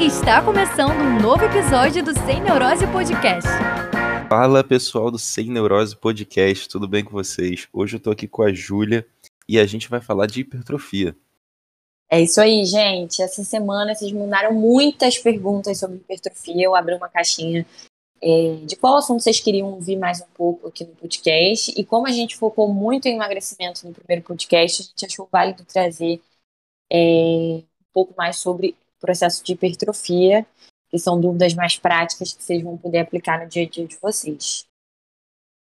Está começando um novo episódio do Sem Neurose Podcast. Fala pessoal do Sem Neurose Podcast, tudo bem com vocês? Hoje eu tô aqui com a Júlia e a gente vai falar de hipertrofia. É isso aí, gente. Essa semana vocês mandaram muitas perguntas sobre hipertrofia. Eu abri uma caixinha é, de qual assunto vocês queriam ouvir mais um pouco aqui no podcast. E como a gente focou muito em emagrecimento no primeiro podcast, a gente achou válido trazer é, um pouco mais sobre processo de hipertrofia, que são dúvidas mais práticas que vocês vão poder aplicar no dia a dia de vocês.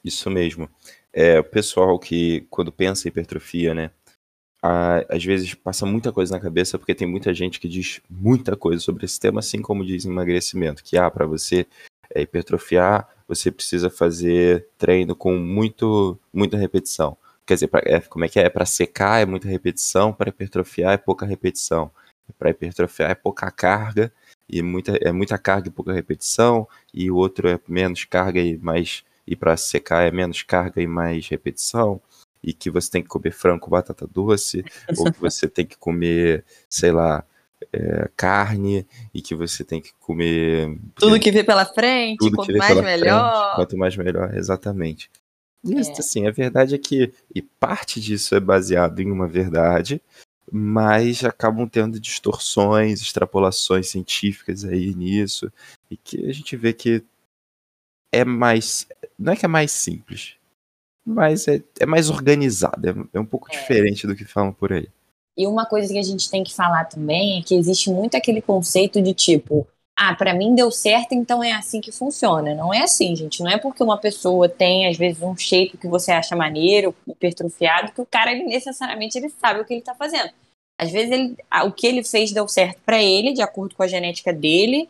Isso mesmo. É, o pessoal que, quando pensa em hipertrofia, né, a, às vezes passa muita coisa na cabeça, porque tem muita gente que diz muita coisa sobre esse tema, assim como diz emagrecimento, que ah, para você é, hipertrofiar, você precisa fazer treino com muito, muita repetição. Quer dizer, pra, é, como é que é? Para secar é muita repetição, para hipertrofiar é pouca repetição. Para hipertrofiar é pouca carga, e muita, é muita carga e pouca repetição, e o outro é menos carga e mais. E para secar é menos carga e mais repetição e que você tem que comer frango com batata doce, ou que você tem que comer, sei lá, é, carne e que você tem que comer. Tudo que vê pela frente, tudo quanto mais melhor. Frente, quanto mais melhor, exatamente. Isso, é. assim, a verdade é que, e parte disso é baseado em uma verdade, mas acabam tendo distorções, extrapolações científicas aí nisso, e que a gente vê que é mais. Não é que é mais simples, mas é, é mais organizado, é, é um pouco é. diferente do que falam por aí. E uma coisa que a gente tem que falar também é que existe muito aquele conceito de tipo, ah, para mim deu certo, então é assim que funciona. Não é assim, gente. Não é porque uma pessoa tem, às vezes, um shape que você acha maneiro, hipertrofiado, que o cara ele, necessariamente ele sabe o que ele tá fazendo. Às vezes ele, o que ele fez deu certo para ele, de acordo com a genética dele,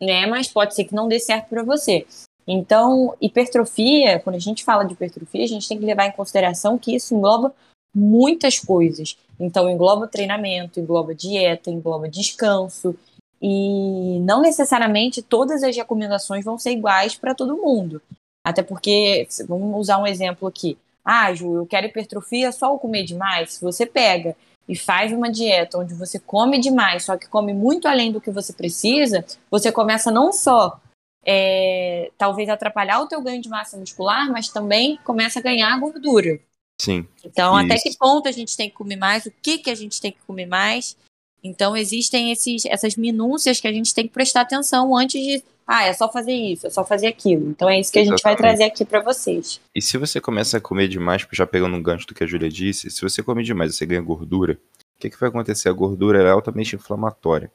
né? Mas pode ser que não dê certo para você. Então, hipertrofia, quando a gente fala de hipertrofia, a gente tem que levar em consideração que isso engloba muitas coisas. Então, engloba treinamento, engloba dieta, engloba descanso. E não necessariamente todas as recomendações vão ser iguais para todo mundo. Até porque, vamos usar um exemplo aqui. Ah, Ju, eu quero hipertrofia só o comer demais. Se você pega e faz uma dieta onde você come demais, só que come muito além do que você precisa, você começa não só é, talvez atrapalhar o teu ganho de massa muscular, mas também começa a ganhar gordura. Sim. Então, isso. até que ponto a gente tem que comer mais, o que, que a gente tem que comer mais. Então, existem esses, essas minúcias que a gente tem que prestar atenção antes de. Ah, é só fazer isso, é só fazer aquilo. Então, é isso que a gente vai trazer aqui para vocês. E se você começa a comer demais, já pegando um gancho do que a Júlia disse, se você comer demais e você ganha gordura, o que, que vai acontecer? A gordura é altamente inflamatória.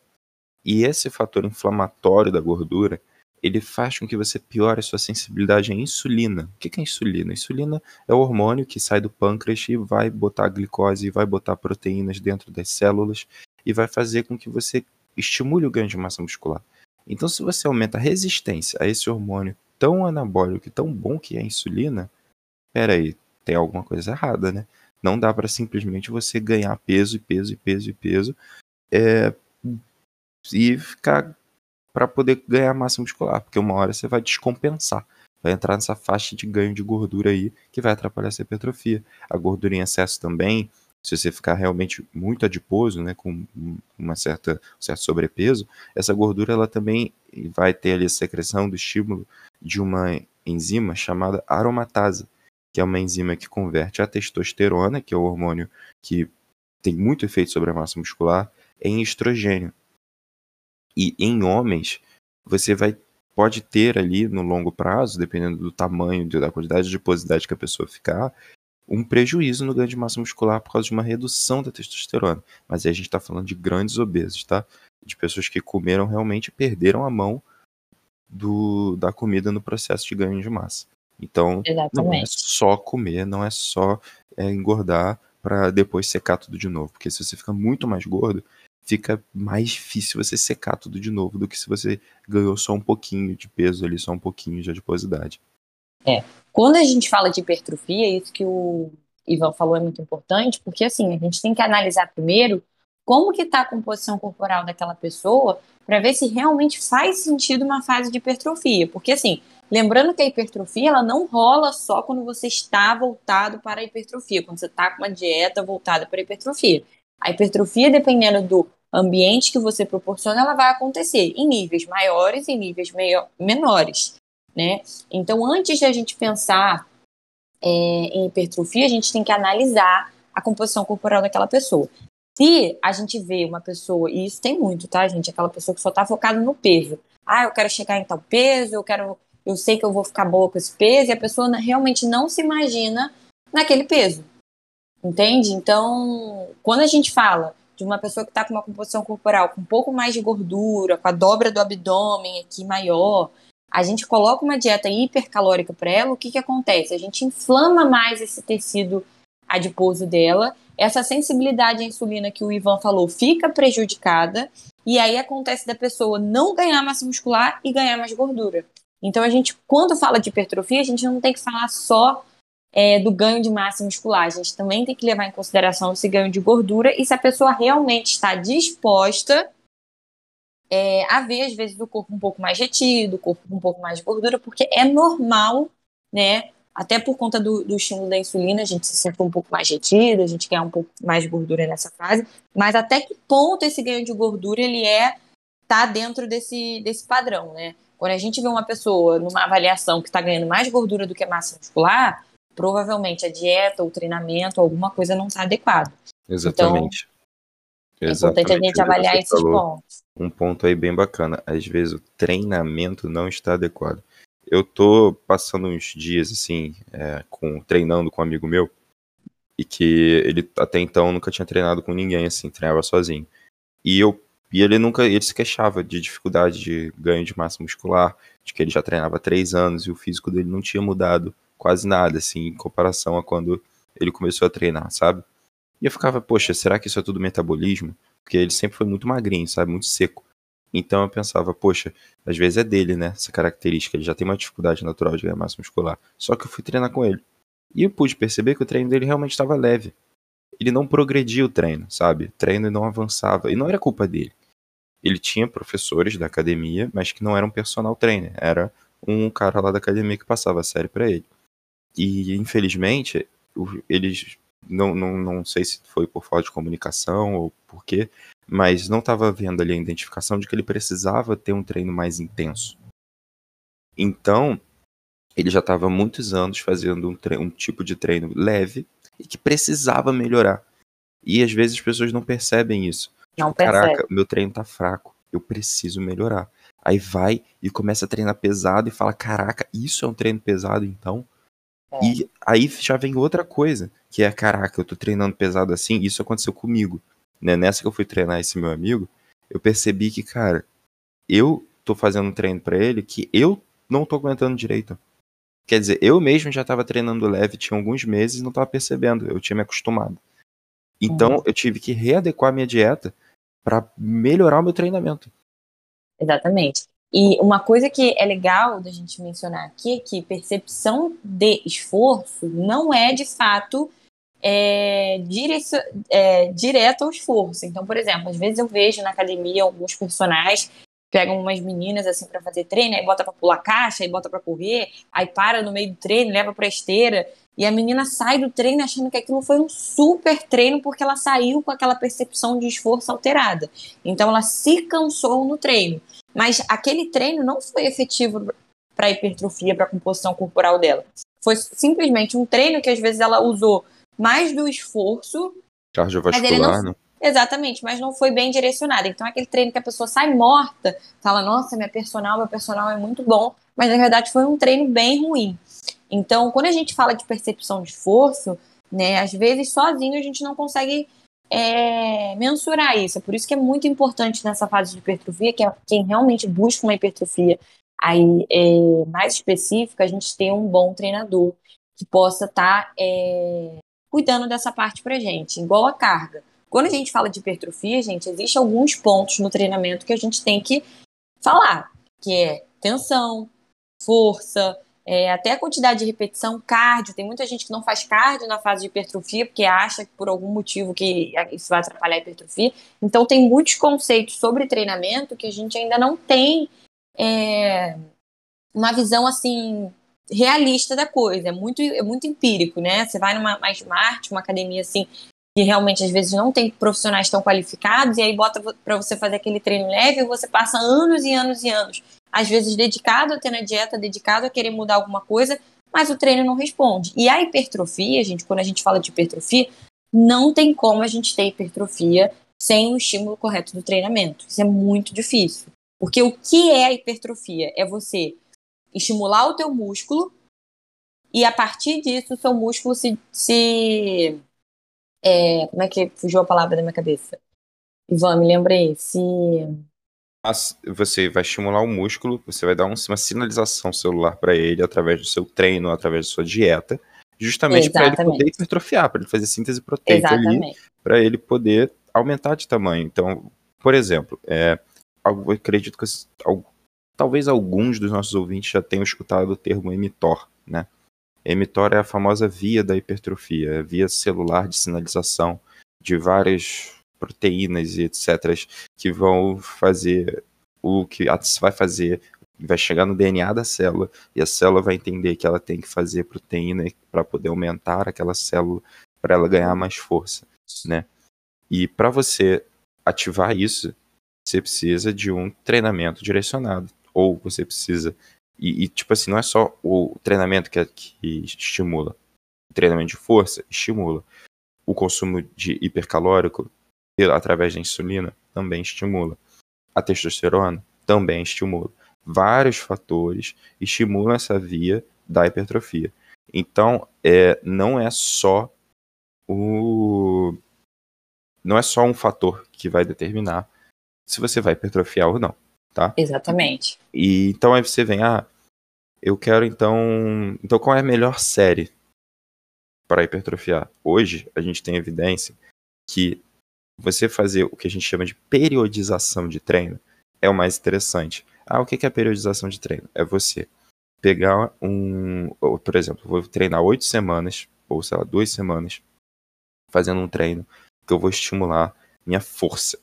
E esse fator inflamatório da gordura ele faz com que você piore a sua sensibilidade à insulina. O que é insulina? Insulina é o hormônio que sai do pâncreas e vai botar glicose, vai botar proteínas dentro das células e vai fazer com que você estimule o ganho de massa muscular. Então, se você aumenta a resistência a esse hormônio tão anabólico e tão bom que é a insulina, peraí, tem alguma coisa errada, né? Não dá para simplesmente você ganhar peso e peso e peso e peso é, e ficar para poder ganhar massa muscular, porque uma hora você vai descompensar. Vai entrar nessa faixa de ganho de gordura aí que vai atrapalhar essa hipertrofia. A gordura em excesso também, se você ficar realmente muito adiposo, né, com uma certa, um certo sobrepeso, essa gordura ela também vai ter ali a secreção do estímulo de uma enzima chamada aromatase, que é uma enzima que converte a testosterona, que é o hormônio que tem muito efeito sobre a massa muscular, em estrogênio. E em homens, você vai pode ter ali no longo prazo, dependendo do tamanho, da quantidade de adiposidade que a pessoa ficar, um prejuízo no ganho de massa muscular por causa de uma redução da testosterona. Mas aí a gente está falando de grandes obesos, tá? De pessoas que comeram realmente e perderam a mão do, da comida no processo de ganho de massa. Então, Exatamente. não é só comer, não é só é, engordar para depois secar tudo de novo. Porque se você fica muito mais gordo, fica mais difícil você secar tudo de novo do que se você ganhou só um pouquinho de peso ali, só um pouquinho de adiposidade. É. Quando a gente fala de hipertrofia, isso que o Ivan falou é muito importante, porque assim, a gente tem que analisar primeiro como que está a composição corporal daquela pessoa para ver se realmente faz sentido uma fase de hipertrofia. Porque assim, lembrando que a hipertrofia ela não rola só quando você está voltado para a hipertrofia, quando você está com uma dieta voltada para a hipertrofia. A hipertrofia, dependendo do ambiente que você proporciona, ela vai acontecer em níveis maiores e níveis menores, né? Então, antes de a gente pensar é, em hipertrofia, a gente tem que analisar a composição corporal daquela pessoa. Se a gente vê uma pessoa, e isso tem muito, tá, gente? Aquela pessoa que só tá focada no peso. Ah, eu quero chegar em tal peso, eu quero, eu sei que eu vou ficar boa com esse peso, e a pessoa realmente não se imagina naquele peso. Entende? Então, quando a gente fala de uma pessoa que está com uma composição corporal com um pouco mais de gordura, com a dobra do abdômen aqui maior, a gente coloca uma dieta hipercalórica para ela, o que, que acontece? A gente inflama mais esse tecido adiposo dela, essa sensibilidade à insulina que o Ivan falou fica prejudicada, e aí acontece da pessoa não ganhar massa muscular e ganhar mais gordura. Então a gente, quando fala de hipertrofia, a gente não tem que falar só é, do ganho de massa muscular. A gente também tem que levar em consideração esse ganho de gordura e se a pessoa realmente está disposta é, a ver, às vezes, o corpo um pouco mais retido, o corpo um pouco mais de gordura, porque é normal, né? Até por conta do, do estímulo da insulina, a gente se sente um pouco mais retido, a gente quer um pouco mais de gordura nessa fase, mas até que ponto esse ganho de gordura ele é tá dentro desse, desse padrão, né? Quando a gente vê uma pessoa numa avaliação que está ganhando mais gordura do que massa muscular, provavelmente a dieta o treinamento, alguma coisa não está adequada. Exatamente. Então, Exatamente. É importante a gente avaliar esses pontos. Um ponto aí bem bacana. Às vezes o treinamento não está adequado. Eu tô passando uns dias assim, é, com, treinando com um amigo meu, e que ele até então nunca tinha treinado com ninguém, assim, treinava sozinho. E eu e ele nunca ele se queixava de dificuldade de ganho de massa muscular, de que ele já treinava há três anos e o físico dele não tinha mudado quase nada, assim, em comparação a quando ele começou a treinar, sabe? E eu ficava, poxa, será que isso é tudo metabolismo? Porque ele sempre foi muito magrinho, sabe? Muito seco. Então eu pensava, poxa, às vezes é dele, né? Essa característica. Ele já tem uma dificuldade natural de ganhar massa muscular. Só que eu fui treinar com ele. E eu pude perceber que o treino dele realmente estava leve. Ele não progredia o treino, sabe? O treino não avançava. E não era culpa dele. Ele tinha professores da academia, mas que não eram personal trainer. Era um cara lá da academia que passava a série para ele. E, infelizmente, eles. Não, não, não sei se foi por falta de comunicação ou por quê, mas não estava vendo ali a identificação de que ele precisava ter um treino mais intenso. Então, ele já estava muitos anos fazendo um, um, tipo de treino leve e que precisava melhorar. E às vezes as pessoas não percebem isso. Não tipo, percebe. Caraca, meu treino tá fraco, eu preciso melhorar. Aí vai e começa a treinar pesado e fala: Caraca, isso é um treino pesado então? É. E aí já vem outra coisa, que é, caraca, eu tô treinando pesado assim, isso aconteceu comigo. Né? Nessa que eu fui treinar esse meu amigo, eu percebi que, cara, eu tô fazendo um treino para ele que eu não tô aguentando direito. Quer dizer, eu mesmo já tava treinando leve, tinha alguns meses e não tava percebendo, eu tinha me acostumado. Então, uhum. eu tive que readequar a minha dieta para melhorar o meu treinamento. Exatamente. E uma coisa que é legal da gente mencionar aqui é que percepção de esforço não é de fato é, é, direto ao esforço. Então, por exemplo, às vezes eu vejo na academia alguns personagens pegam umas meninas assim para fazer treino, aí bota para pular caixa, aí bota para correr, aí para no meio do treino, leva para esteira, e a menina sai do treino achando que aquilo foi um super treino porque ela saiu com aquela percepção de esforço alterada. Então ela se cansou no treino. Mas aquele treino não foi efetivo para hipertrofia, para a composição corporal dela. Foi simplesmente um treino que às vezes ela usou mais do esforço. Cardiovascular, não... né? Exatamente, mas não foi bem direcionado. Então, aquele treino que a pessoa sai morta, fala, nossa, minha personal, meu personal é muito bom, mas na verdade foi um treino bem ruim. Então, quando a gente fala de percepção de esforço, né, às vezes sozinho a gente não consegue é, mensurar isso. É por isso que é muito importante nessa fase de hipertrofia, que é quem realmente busca uma hipertrofia aí é, mais específica, a gente ter um bom treinador que possa estar tá, é, cuidando dessa parte pra gente, igual a carga. Quando a gente fala de hipertrofia, gente, existem alguns pontos no treinamento que a gente tem que falar, que é tensão, força, é, até a quantidade de repetição, cardio. Tem muita gente que não faz cardio na fase de hipertrofia porque acha que por algum motivo que isso vai atrapalhar a hipertrofia. Então tem muitos conceitos sobre treinamento que a gente ainda não tem é, uma visão assim realista da coisa. É muito, é muito empírico, né? Você vai numa mais smart, uma academia assim que realmente às vezes não tem profissionais tão qualificados, e aí bota para você fazer aquele treino leve, e você passa anos e anos e anos, às vezes dedicado a ter na dieta, dedicado a querer mudar alguma coisa, mas o treino não responde. E a hipertrofia, gente, quando a gente fala de hipertrofia, não tem como a gente ter hipertrofia sem o estímulo correto do treinamento. Isso é muito difícil. Porque o que é a hipertrofia? É você estimular o teu músculo e a partir disso o seu músculo se, se é, como é que fugiu a palavra da minha cabeça? Ivan, me lembrei. Se. Você vai estimular o músculo, você vai dar uma sinalização celular para ele através do seu treino, através da sua dieta, justamente para ele poder hipertrofiar, para ele fazer síntese proteica Exatamente. ali, para ele poder aumentar de tamanho. Então, por exemplo, é, eu acredito que talvez alguns dos nossos ouvintes já tenham escutado o termo emitor, né? Emitor é a famosa via da hipertrofia, via celular de sinalização de várias proteínas e etc. que vão fazer o que vai fazer, vai chegar no DNA da célula e a célula vai entender que ela tem que fazer proteína para poder aumentar aquela célula para ela ganhar mais força, né? E para você ativar isso, você precisa de um treinamento direcionado ou você precisa e, e, tipo assim, não é só o treinamento que, que estimula. O treinamento de força estimula. O consumo de hipercalórico através da insulina também estimula. A testosterona também estimula. Vários fatores estimulam essa via da hipertrofia. Então, é, não é só o não é só um fator que vai determinar se você vai hipertrofiar ou não tá? Exatamente. E então aí você vem, ah, eu quero então, então qual é a melhor série para hipertrofiar? Hoje a gente tem evidência que você fazer o que a gente chama de periodização de treino é o mais interessante. Ah, o que é periodização de treino? É você pegar um, por exemplo, vou treinar oito semanas ou sei lá duas semanas fazendo um treino que eu vou estimular minha força.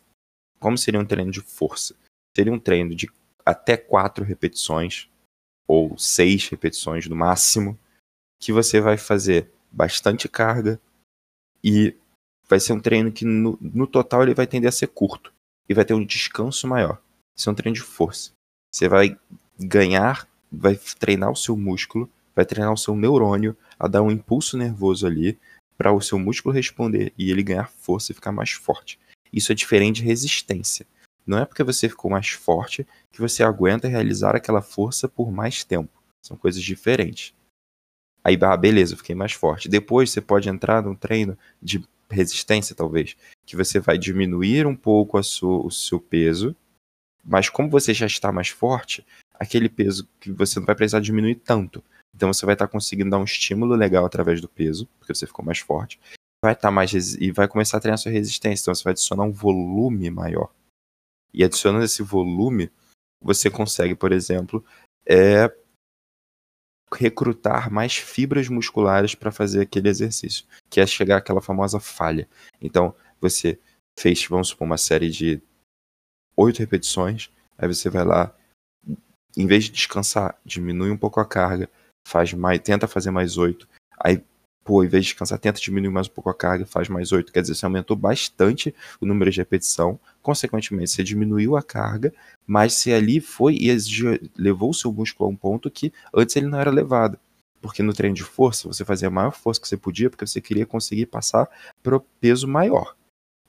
Como seria um treino de força? seria um treino de até quatro repetições, ou seis repetições no máximo, que você vai fazer bastante carga e vai ser um treino que no, no total ele vai tender a ser curto e vai ter um descanso maior. Isso é um treino de força. Você vai ganhar, vai treinar o seu músculo, vai treinar o seu neurônio a dar um impulso nervoso ali para o seu músculo responder e ele ganhar força e ficar mais forte. Isso é diferente de resistência. Não é porque você ficou mais forte que você aguenta realizar aquela força por mais tempo. São coisas diferentes. Aí, ah, beleza, eu fiquei mais forte. Depois você pode entrar num treino de resistência, talvez, que você vai diminuir um pouco sua, o seu peso, mas como você já está mais forte, aquele peso que você não vai precisar diminuir tanto. Então você vai estar conseguindo dar um estímulo legal através do peso, porque você ficou mais forte, vai estar mais e vai começar a treinar sua resistência. Então você vai adicionar um volume maior. E adicionando esse volume, você consegue, por exemplo, é, recrutar mais fibras musculares para fazer aquele exercício, que é chegar àquela famosa falha. Então, você fez, vamos supor, uma série de oito repetições, aí você vai lá, em vez de descansar, diminui um pouco a carga, faz mais, tenta fazer mais oito, aí pô, em vez de descansar, tenta diminuir mais um pouco a carga, faz mais 8. Quer dizer, você aumentou bastante o número de repetição, consequentemente, você diminuiu a carga, mas você ali foi e levou o seu músculo a um ponto que antes ele não era levado. Porque no treino de força, você fazia a maior força que você podia, porque você queria conseguir passar para o peso maior.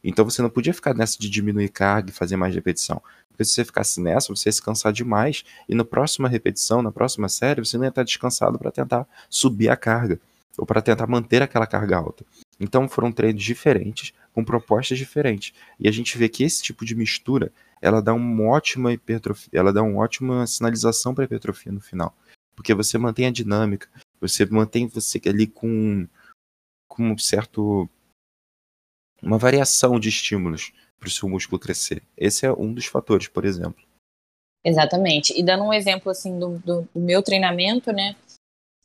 Então você não podia ficar nessa de diminuir carga e fazer mais repetição. Porque se você ficasse nessa, você ia se cansar demais. E na próxima repetição, na próxima série, você não ia estar descansado para tentar subir a carga ou para tentar manter aquela carga alta. Então foram treinos diferentes, com propostas diferentes. E a gente vê que esse tipo de mistura, ela dá uma ótima hipertrofia, ela dá uma ótima sinalização para a hipertrofia no final. Porque você mantém a dinâmica, você mantém você ali com, com um certo uma variação de estímulos para o seu músculo crescer. Esse é um dos fatores, por exemplo. Exatamente. E dando um exemplo assim do, do, do meu treinamento, né?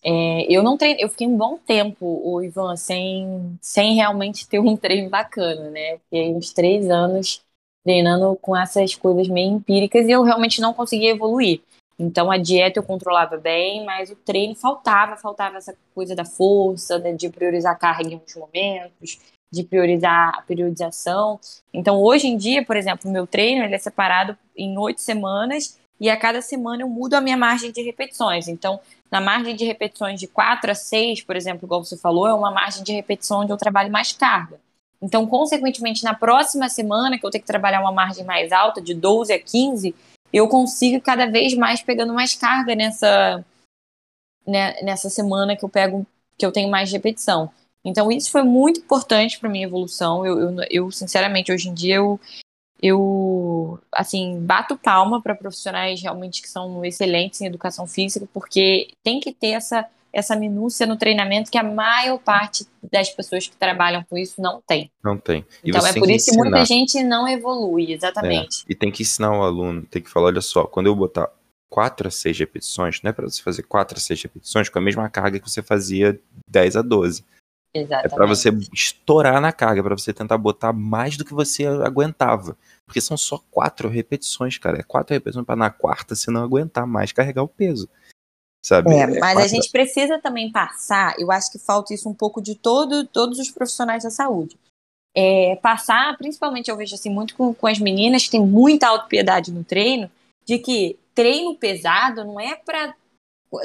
É, eu não treino, eu fiquei um bom tempo, o Ivan, sem, sem realmente ter um treino bacana, né? Fiquei uns três anos treinando com essas coisas meio empíricas e eu realmente não conseguia evoluir. Então a dieta eu controlava bem, mas o treino faltava, faltava essa coisa da força, né, de priorizar carga em alguns momentos. de priorizar a periodização. Então, hoje em dia, por exemplo, o meu treino ele é separado em oito semanas e a cada semana eu mudo a minha margem de repetições. Então, na margem de repetições de 4 a 6, por exemplo, igual você falou, é uma margem de repetição onde eu trabalho mais carga. Então, consequentemente, na próxima semana, que eu tenho que trabalhar uma margem mais alta, de 12 a 15, eu consigo cada vez mais pegando mais carga nessa, né, nessa semana que eu pego, que eu tenho mais repetição. Então, isso foi muito importante para minha evolução. Eu, eu, eu, sinceramente, hoje em dia, eu, eu assim, bato palma para profissionais realmente que são excelentes em educação física, porque tem que ter essa, essa minúcia no treinamento que a maior parte das pessoas que trabalham com isso não tem. Não tem. E então, é por isso que muita gente não evolui, exatamente. É. E tem que ensinar o aluno, tem que falar, olha só, quando eu botar 4 a 6 repetições, não é para você fazer 4 a 6 repetições com a mesma carga que você fazia 10 a 12. Exatamente. É para você estourar na carga, para você tentar botar mais do que você aguentava. Porque são só quatro repetições, cara. É quatro repetições para na quarta você não aguentar mais carregar o peso. Sabe? É, é mas quatro... a gente precisa também passar, eu acho que falta isso um pouco de todo, todos os profissionais da saúde. É, passar, principalmente eu vejo assim muito com, com as meninas que têm muita autopiedade no treino, de que treino pesado não é para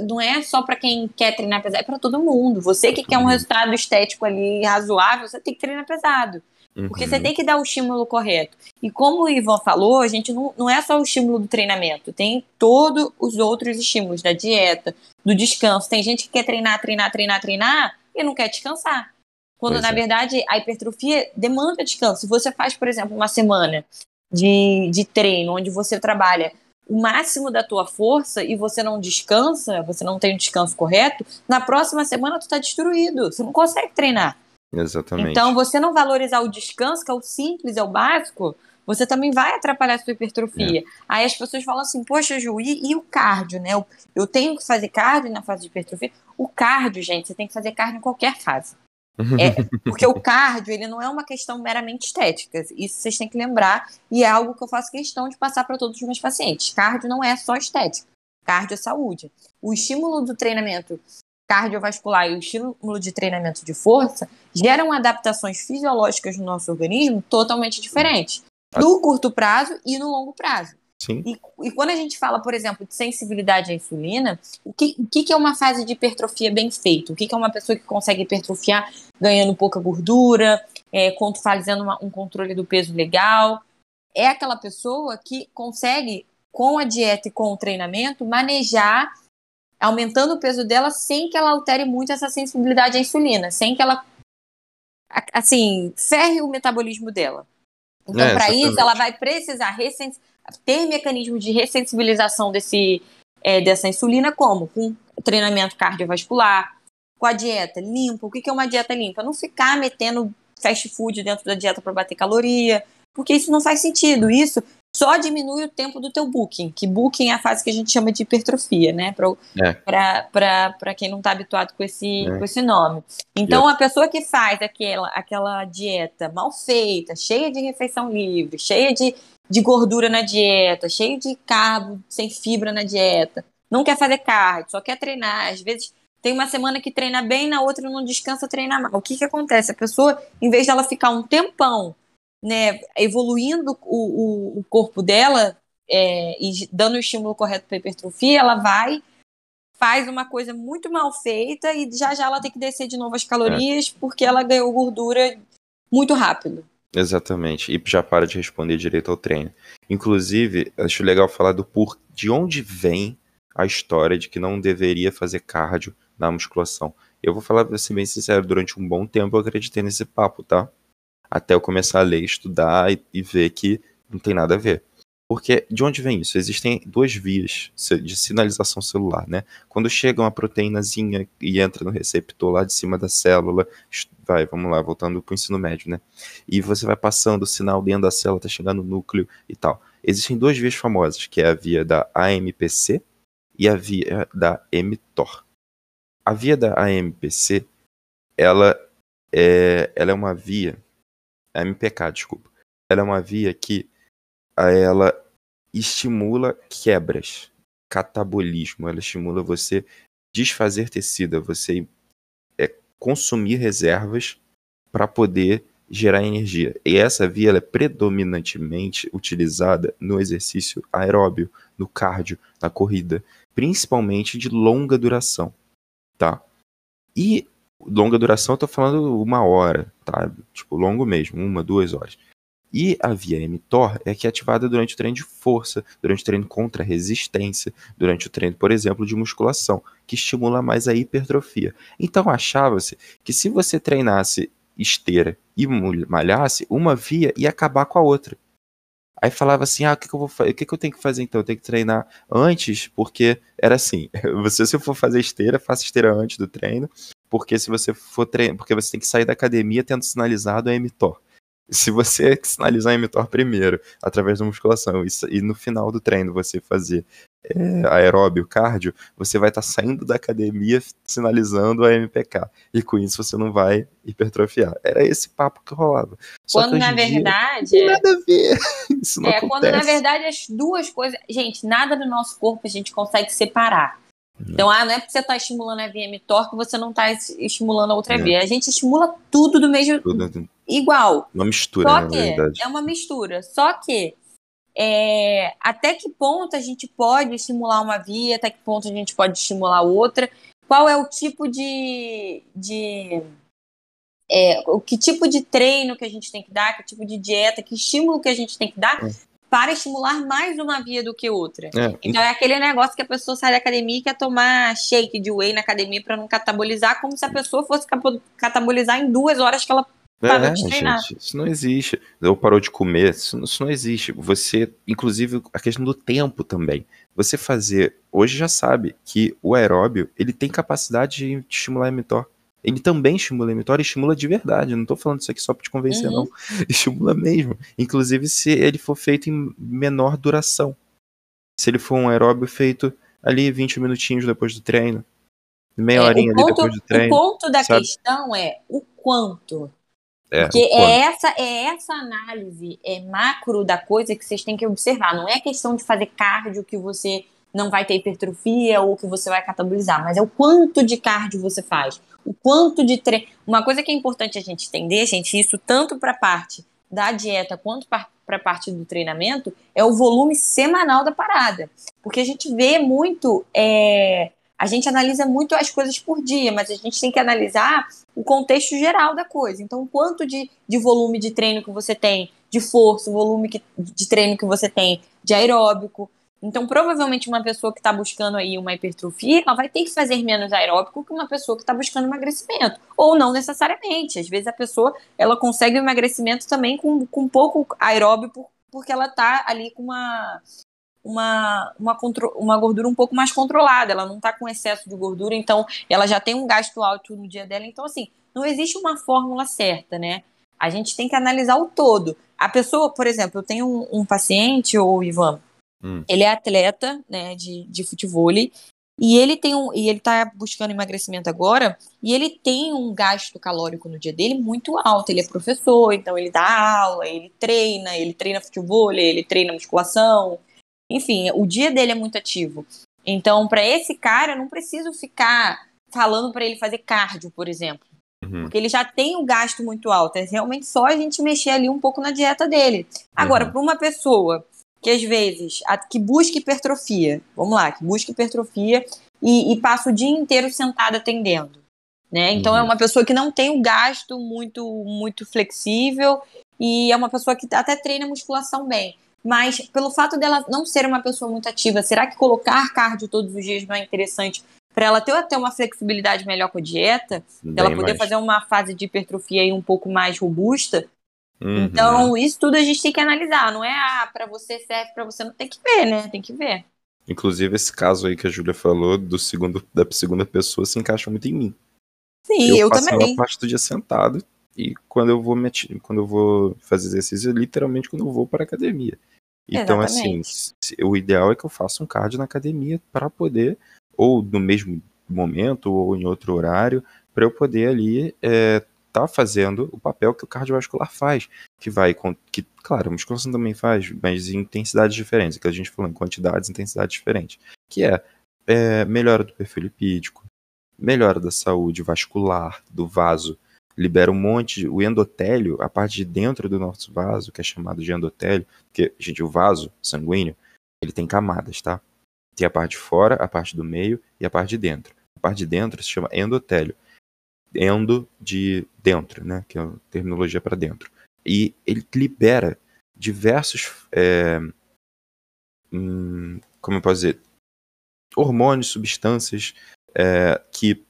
não é só para quem quer treinar pesado, é para todo mundo. Você que quer um resultado estético ali razoável, você tem que treinar pesado. Porque você uhum. tem que dar o estímulo correto. E como o Ivan falou, a gente não, não é só o estímulo do treinamento, tem todos os outros estímulos da dieta, do descanso. Tem gente que quer treinar, treinar, treinar, treinar e não quer descansar. Quando, pois na é. verdade, a hipertrofia demanda descanso. Se você faz, por exemplo, uma semana de, de treino, onde você trabalha o máximo da tua força e você não descansa, você não tem o descanso correto, na próxima semana tu tá destruído, você não consegue treinar. Exatamente. Então, você não valorizar o descanso, que é o simples, é o básico, você também vai atrapalhar a sua hipertrofia. É. Aí as pessoas falam assim, poxa, Ju, e, e o cardio, né? Eu, eu, tenho que fazer cardio na fase de hipertrofia. O cardio, gente, você tem que fazer cardio em qualquer fase. É, porque o cardio, ele não é uma questão meramente estética. Isso vocês têm que lembrar. E é algo que eu faço questão de passar para todos os meus pacientes. Cardio não é só estética. Cardio é saúde. O estímulo do treinamento cardiovascular e o estímulo de treinamento de força geram adaptações fisiológicas no nosso organismo totalmente diferentes. No curto prazo e no longo prazo. Sim. E, e, quando a gente fala, por exemplo, de sensibilidade à insulina, o que, o que é uma fase de hipertrofia bem feita? O que é uma pessoa que consegue hipertrofiar ganhando pouca gordura, é, fazendo uma, um controle do peso legal? É aquela pessoa que consegue, com a dieta e com o treinamento, manejar, aumentando o peso dela sem que ela altere muito essa sensibilidade à insulina, sem que ela, assim, ferre o metabolismo dela. Então, é, para isso, ela vai precisar ressensibilizar ter mecanismos de ressensibilização desse, é, dessa insulina, como? Com treinamento cardiovascular, com a dieta limpa. O que é uma dieta limpa? Não ficar metendo fast food dentro da dieta para bater caloria, porque isso não faz sentido. Isso só diminui o tempo do teu booking, que booking é a fase que a gente chama de hipertrofia, né? Para é. quem não está habituado com esse, é. com esse nome. Então, a pessoa que faz aquela, aquela dieta mal feita, cheia de refeição livre, cheia de de gordura na dieta, cheio de carbo, sem fibra na dieta, não quer fazer cardio, só quer treinar, às vezes tem uma semana que treina bem, na outra não descansa, treina mal. O que que acontece? A pessoa, em vez dela ficar um tempão, né, evoluindo o, o, o corpo dela é, e dando o estímulo correto para hipertrofia, ela vai faz uma coisa muito mal feita e já já ela tem que descer de novo as calorias é. porque ela ganhou gordura muito rápido. Exatamente. E já para de responder direito ao treino. Inclusive, acho legal falar do por de onde vem a história de que não deveria fazer cardio na musculação. Eu vou falar pra ser bem sincero, durante um bom tempo eu acreditei nesse papo, tá? Até eu começar a ler, estudar e, e ver que não tem nada a ver. Porque de onde vem isso? Existem duas vias de sinalização celular, né? Quando chega uma proteínazinha e entra no receptor lá de cima da célula, vai, vamos lá, voltando para o ensino médio, né? E você vai passando o sinal dentro da célula, tá chegando no núcleo e tal. Existem duas vias famosas, que é a via da AMPC e a via da mTOR. A via da AMPC, ela é, ela é uma via, MPK, desculpa. Ela é uma via que ela estimula quebras, catabolismo, ela estimula você desfazer tecido, você é, consumir reservas para poder gerar energia. E essa via é predominantemente utilizada no exercício aeróbio, no cardio, na corrida, principalmente de longa duração, tá? E longa duração, eu tô falando uma hora, tá? Tipo, longo mesmo, uma, duas horas. E a via mTOR é que é ativada durante o treino de força, durante o treino contra resistência, durante o treino, por exemplo, de musculação, que estimula mais a hipertrofia. Então achava-se que se você treinasse esteira e malhasse, uma via ia acabar com a outra. Aí falava assim: ah, o que, que eu vou fazer? O que, que eu tenho que fazer então? Eu tenho que treinar antes, porque era assim: você, se for fazer esteira, faça esteira antes do treino, porque se você for treinar, porque você tem que sair da academia tendo sinalizado a mTOR. Se você sinalizar a mTOR primeiro, através da musculação, e, e no final do treino você fazer é, aeróbio, cardio, você vai estar tá saindo da academia sinalizando a MPK. E com isso você não vai hipertrofiar. Era esse papo que rolava. Só quando na verdade. Dia, nada a ver. Isso não é, acontece. quando na verdade as duas coisas. Gente, nada do nosso corpo a gente consegue separar. Então, ah, não é porque você está estimulando a via mTOR que você não está estimulando a outra é. via. A gente estimula tudo do mesmo. Tudo. Igual. Uma mistura, Só na que verdade. É uma mistura. Só que é, até que ponto a gente pode estimular uma via, até que ponto a gente pode estimular outra, qual é o tipo de. de é, o que tipo de treino que a gente tem que dar, que tipo de dieta, que estímulo que a gente tem que dar é. Para estimular mais uma via do que outra. É. Então é aquele negócio que a pessoa sai da academia e quer tomar shake de whey na academia para não catabolizar, como se a pessoa fosse catabolizar em duas horas que ela Parou é, de treinar. Gente, isso não existe. Ou parou de comer, isso, isso, não existe. Você, inclusive, a questão do tempo também. Você fazer, hoje já sabe que o aeróbio, ele tem capacidade de estimular a mTOR. Ele também estimula a mTOR e estimula de verdade. Eu não tô falando isso aqui só pra te convencer, uhum. não. Estimula mesmo. Inclusive, se ele for feito em menor duração. Se ele for um aeróbio feito ali 20 minutinhos depois do treino. Meia é, horinha ponto, ali depois do treino. O ponto da sabe? questão é o quanto é, Porque é essa, é essa análise é macro da coisa que vocês têm que observar. Não é questão de fazer cardio que você não vai ter hipertrofia ou que você vai catabolizar, mas é o quanto de cardio você faz. O quanto de treino. Uma coisa que é importante a gente entender, gente, isso tanto para a parte da dieta quanto para a parte do treinamento, é o volume semanal da parada. Porque a gente vê muito. É, a gente analisa muito as coisas por dia, mas a gente tem que analisar o contexto geral da coisa. Então, quanto de, de volume de treino que você tem, de força, o volume que, de treino que você tem de aeróbico. Então, provavelmente, uma pessoa que está buscando aí uma hipertrofia, ela vai ter que fazer menos aeróbico que uma pessoa que está buscando emagrecimento. Ou não necessariamente. Às vezes, a pessoa ela consegue o emagrecimento também com, com pouco aeróbico, porque ela está ali com uma uma, uma, uma gordura um pouco mais controlada, ela não está com excesso de gordura, então ela já tem um gasto alto no dia dela. Então, assim, não existe uma fórmula certa, né? A gente tem que analisar o todo. A pessoa, por exemplo, eu tenho um, um paciente, o Ivan, hum. ele é atleta né, de, de futebol e ele tem um, e ele tá buscando emagrecimento agora, e ele tem um gasto calórico no dia dele muito alto. Ele é professor, então ele dá aula, ele treina, ele treina futebol, ele treina musculação, enfim, o dia dele é muito ativo. Então, para esse cara, eu não preciso ficar falando para ele fazer cardio, por exemplo. Uhum. Porque ele já tem o gasto muito alto. É realmente só a gente mexer ali um pouco na dieta dele. Agora, uhum. para uma pessoa que às vezes a, que busca hipertrofia, vamos lá, que busca hipertrofia e, e passa o dia inteiro sentada atendendo. Né? Então é uhum. é uma pessoa que não tem o gasto muito, muito flexível e é uma pessoa que até treina musculação bem mas pelo fato dela não ser uma pessoa muito ativa, será que colocar cardio todos os dias não é interessante para ela ter até uma flexibilidade melhor com a dieta, ela poder mais. fazer uma fase de hipertrofia aí um pouco mais robusta? Uhum. Então, isso tudo a gente tem que analisar, não é ah, para você serve, para você não tem que ver, né? Tem que ver. Inclusive esse caso aí que a Júlia falou do segundo da segunda pessoa se encaixa muito em mim. Sim, eu, eu também. Eu parte do dia sentado e quando eu vou me, quando eu vou fazer exercício, literalmente quando eu vou para academia. Então, assim, Exatamente. assim, o ideal é que eu faça um cardio na academia para poder, ou no mesmo momento, ou em outro horário, para eu poder ali é, tá fazendo o papel que o cardiovascular faz, que vai, que, claro, a musculação também faz, mas em intensidades diferentes, que a gente falou em quantidades e intensidades diferentes, que é, é melhora do perfil lipídico, melhora da saúde vascular, do vaso, libera um monte, o endotélio, a parte de dentro do nosso vaso, que é chamado de endotélio, porque, gente, o vaso sanguíneo, ele tem camadas, tá? Tem a parte de fora, a parte do meio e a parte de dentro. A parte de dentro se chama endotélio. Endo de dentro, né? Que é a terminologia para dentro. E ele libera diversos. É, hum, como eu posso dizer? Hormônios, substâncias é, que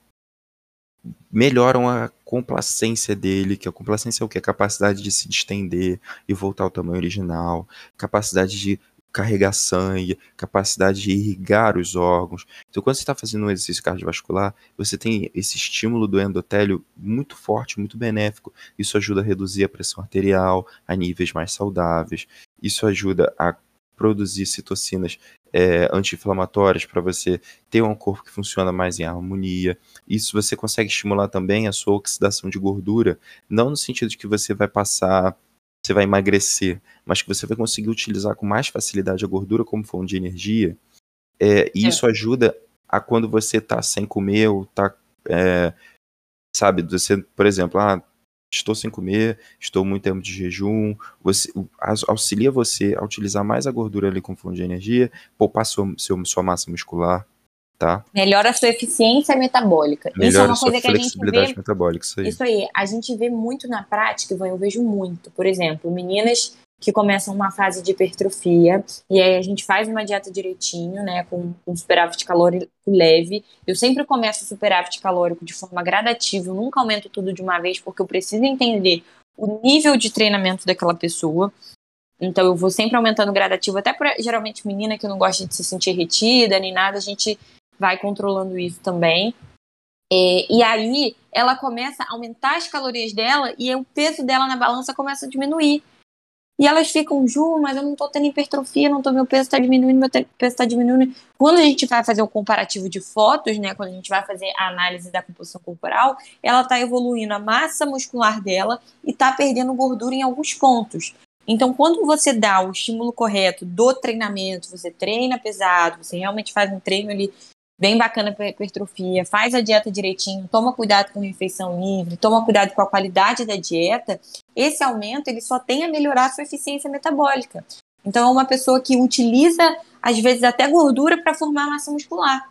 melhoram a complacência dele, que a complacência é o que? A capacidade de se distender e voltar ao tamanho original, capacidade de carregar sangue, capacidade de irrigar os órgãos. Então, quando você está fazendo um exercício cardiovascular, você tem esse estímulo do endotélio muito forte, muito benéfico. Isso ajuda a reduzir a pressão arterial a níveis mais saudáveis. Isso ajuda a produzir citocinas é, anti-inflamatórias para você ter um corpo que funciona mais em harmonia. Isso você consegue estimular também a sua oxidação de gordura, não no sentido de que você vai passar você vai emagrecer, mas que você vai conseguir utilizar com mais facilidade a gordura como fonte de energia. É, e é. isso ajuda a quando você está sem comer ou está, é, sabe, você, por exemplo, ah, estou sem comer, estou muito tempo de jejum, você, auxilia você a utilizar mais a gordura ali como fonte de energia, poupar sua, seu, sua massa muscular, tá? Melhora a sua eficiência metabólica. Melhora isso é uma coisa que a gente vê. Metabólica, isso aí. Isso aí, a gente vê muito na prática, eu vejo muito. Por exemplo, meninas que começam uma fase de hipertrofia e aí a gente faz uma dieta direitinho, né, com, com superávit calórico leve. Eu sempre começo o superávit calórico de forma gradativa, eu nunca aumento tudo de uma vez porque eu preciso entender o nível de treinamento daquela pessoa. Então eu vou sempre aumentando gradativo, até para geralmente menina que não gosta de se sentir retida nem nada, a gente vai controlando isso também. É, e aí ela começa a aumentar as calorias dela e o peso dela na balança começa a diminuir. E elas ficam, Ju, mas eu não tô tendo hipertrofia, não tô, meu peso tá diminuindo, meu peso tá diminuindo. Quando a gente vai fazer o comparativo de fotos, né, quando a gente vai fazer a análise da composição corporal, ela tá evoluindo a massa muscular dela e tá perdendo gordura em alguns pontos. Então, quando você dá o estímulo correto do treinamento, você treina pesado, você realmente faz um treino ali bem bacana para hipertrofia, faz a dieta direitinho, toma cuidado com a refeição livre, toma cuidado com a qualidade da dieta, esse aumento ele só tem a melhorar a sua eficiência metabólica. Então é uma pessoa que utiliza às vezes até gordura para formar massa muscular.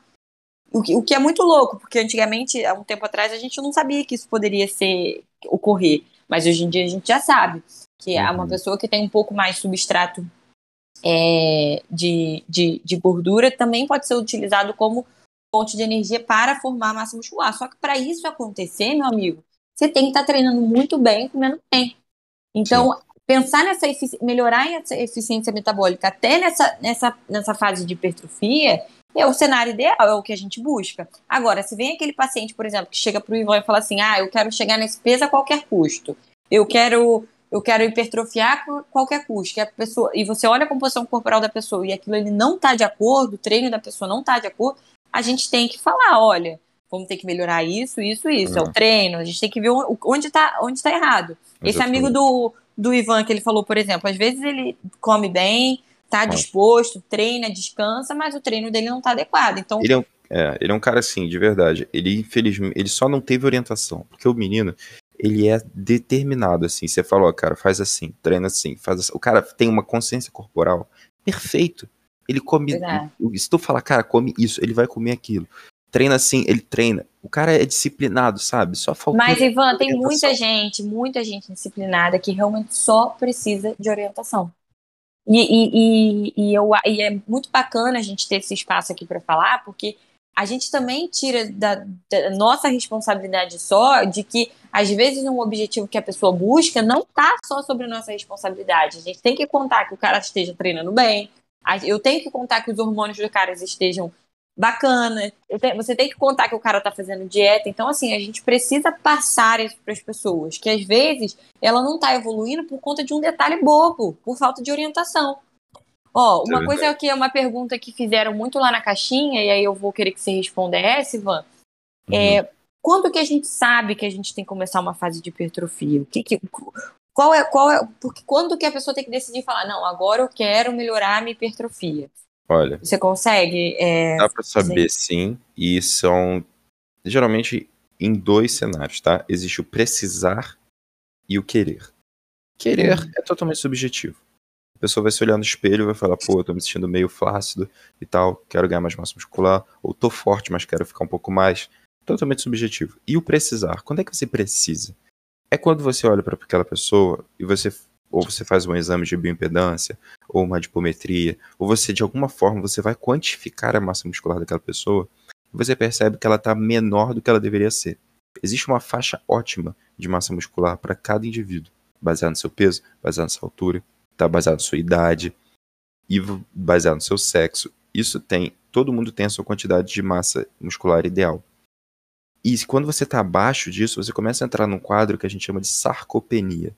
O que, o que é muito louco, porque antigamente, há um tempo atrás, a gente não sabia que isso poderia ser ocorrer. Mas hoje em dia a gente já sabe que uhum. é uma pessoa que tem um pouco mais substrato é, de, de, de, gordura também pode ser utilizado como fonte de energia para formar massa muscular. Só que para isso acontecer, meu amigo, você tem que estar tá treinando muito bem e comendo bem. Então, Sim. pensar nessa melhorar essa eficiência metabólica até nessa, nessa, nessa fase de hipertrofia é o cenário ideal, é o que a gente busca. Agora, se vem aquele paciente, por exemplo, que chega para o Ivan e fala assim: ah, eu quero chegar nesse peso a qualquer custo. Eu quero eu quero hipertrofiar a qualquer custo. Que a pessoa, e você olha a composição corporal da pessoa e aquilo ele não está de acordo, o treino da pessoa não está de acordo, a gente tem que falar, olha, vamos ter que melhorar isso, isso, isso. É o uhum. treino, a gente tem que ver onde está onde tá errado. Esse amigo do, do Ivan que ele falou, por exemplo, às vezes ele come bem, tá disposto, treina, descansa, mas o treino dele não está adequado. Então, ele é um, é, ele é um cara assim, de verdade. Ele, infelizmente, ele só não teve orientação. Porque o menino, ele é determinado, assim. Você falou, cara, faz assim, treina assim, faz assim. O cara tem uma consciência corporal perfeito. Ele come. É. Se tu falar, cara, come isso, ele vai comer aquilo. Treina assim, ele treina. O cara é disciplinado, sabe? Só falta. Mas, Ivan, tem muita gente, muita gente disciplinada que realmente só precisa de orientação. E, e, e, e, eu, e é muito bacana a gente ter esse espaço aqui para falar, porque a gente também tira da, da, nossa responsabilidade só de que, às vezes, um objetivo que a pessoa busca não está só sobre nossa responsabilidade. A gente tem que contar que o cara esteja treinando bem, eu tenho que contar que os hormônios do cara estejam bacana, você tem que contar que o cara está fazendo dieta. Então, assim, a gente precisa passar isso para as pessoas, que às vezes ela não está evoluindo por conta de um detalhe bobo, por falta de orientação. Ó, uma é coisa que é uma pergunta que fizeram muito lá na caixinha, e aí eu vou querer que você respondesse, Ivan. É, uhum. É, quando que a gente sabe que a gente tem que começar uma fase de hipertrofia? O que, que, qual é, qual é, porque quando que a pessoa tem que decidir falar, não, agora eu quero melhorar a minha hipertrofia? Olha. Você consegue? É, dá para saber sim, e são geralmente em dois cenários, tá? Existe o precisar e o querer. Querer é totalmente subjetivo. A pessoa vai se olhar no espelho e vai falar, pô, eu tô me sentindo meio flácido e tal, quero ganhar mais massa muscular, ou tô forte, mas quero ficar um pouco mais. Totalmente subjetivo. E o precisar? Quando é que você precisa? É quando você olha para aquela pessoa e você ou você faz um exame de bioimpedância, ou uma dipometria, ou você de alguma forma você vai quantificar a massa muscular daquela pessoa, e você percebe que ela está menor do que ela deveria ser. Existe uma faixa ótima de massa muscular para cada indivíduo, baseado no seu peso, baseado na sua altura, tá baseado na sua idade e baseado no seu sexo. Isso tem, todo mundo tem a sua quantidade de massa muscular ideal. E quando você está abaixo disso, você começa a entrar num quadro que a gente chama de sarcopenia.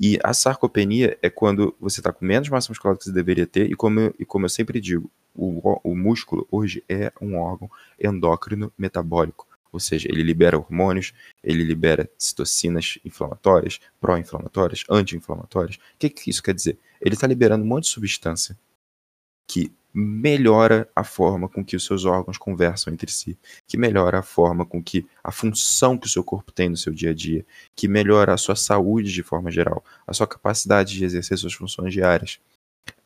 E a sarcopenia é quando você está com menos massa muscular do que você deveria ter, e como eu, e como eu sempre digo, o, o músculo hoje é um órgão endócrino metabólico. Ou seja, ele libera hormônios, ele libera citocinas inflamatórias, pró-inflamatórias, anti-inflamatórias. O que, que isso quer dizer? Ele está liberando um monte de substância que melhora a forma com que os seus órgãos conversam entre si, que melhora a forma com que a função que o seu corpo tem no seu dia a dia, que melhora a sua saúde de forma geral, a sua capacidade de exercer suas funções diárias,